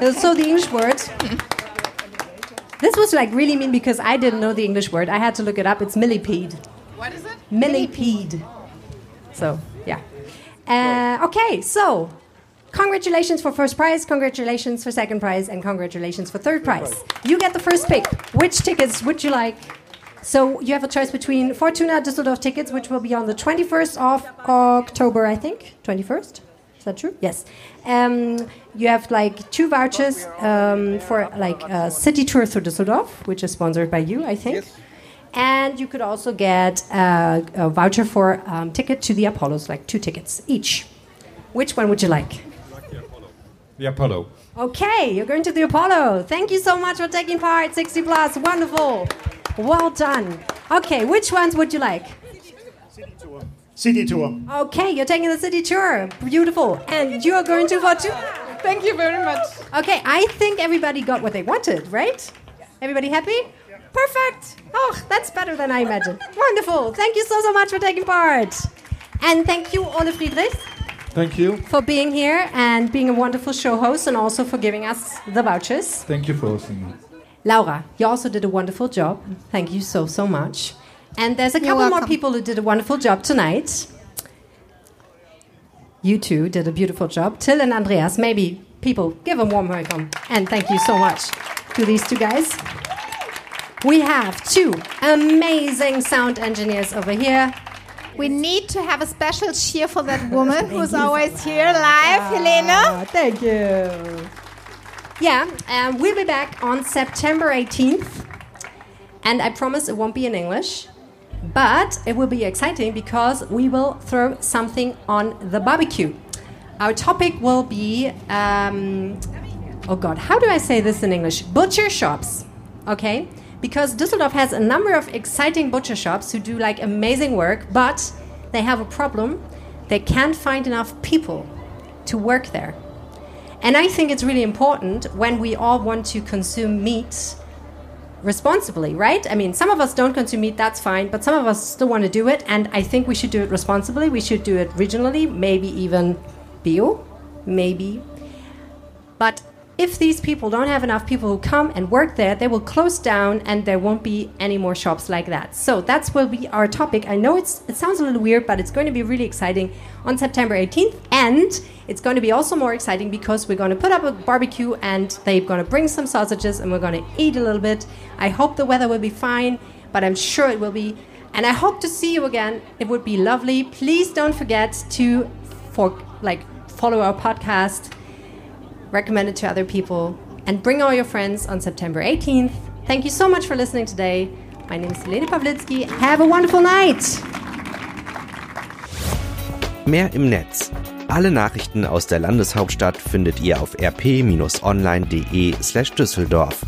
Uh, So the English word. This was like really mean because I didn't know the English word. I had to look it up. It's millipede. What is it? Millipede. So yeah. Uh, okay, so congratulations for first prize, congratulations for second prize, and congratulations for third prize. You get the first pick. Which tickets would you like? So you have a choice between Fortuna Düsseldorf tickets, which will be on the 21st of October, I think. 21st? Is that true? Yes. Um, you have like two vouchers um, for like a city tour through Düsseldorf, which is sponsored by you, I think. And you could also get uh, a voucher for um, ticket to the Apollos, like two tickets each. Which one would you like? The Apollo. Okay, you're going to the Apollo. Thank you so much for taking part. 60 plus, wonderful. Well done. Okay, which ones would you like? City tour. City tour. Okay, you're taking the city tour. Beautiful. And you are going to Fortuna. Thank you very much. Okay, I think everybody got what they wanted, right? Everybody happy? Perfect. Oh, that's better than I imagined. Wonderful. Thank you so, so much for taking part. And thank you, Ole Friedrich, Thank you. for being here and being a wonderful show host and also for giving us the vouchers. Thank you for hosting me. Laura, you also did a wonderful job. Thank you so, so much. And there's a You're couple more people who did a wonderful job tonight. You two did a beautiful job. Till and Andreas, maybe people give a warm welcome. And thank you so much to these two guys. We have two amazing sound engineers over here. We need to have a special cheer for that woman who's always here live, Helena. Ah, thank you. Yeah, um, we'll be back on September 18th. And I promise it won't be in English. But it will be exciting because we will throw something on the barbecue. Our topic will be, um, oh God, how do I say this in English? Butcher shops, okay? Because Düsseldorf has a number of exciting butcher shops who do like amazing work, but they have a problem. They can't find enough people to work there. And I think it's really important when we all want to consume meat responsibly, right? I mean, some of us don't consume meat, that's fine, but some of us still want to do it, and I think we should do it responsibly. We should do it regionally, maybe even bio, maybe. But if these people don't have enough people who come and work there, they will close down and there won't be any more shops like that. So that's will be our topic. I know it's it sounds a little weird, but it's going to be really exciting on September 18th. And it's going to be also more exciting because we're going to put up a barbecue and they're going to bring some sausages and we're going to eat a little bit. I hope the weather will be fine, but I'm sure it will be. And I hope to see you again. It would be lovely. Please don't forget to for like follow our podcast recommend it to other people, and bring all your friends on September 18th. Thank you so much for listening today. My name is Helene Pawlitzki. Have a wonderful night. Mehr im Netz. Alle Nachrichten aus der Landeshauptstadt findet ihr auf rp-online.de/düsseldorf.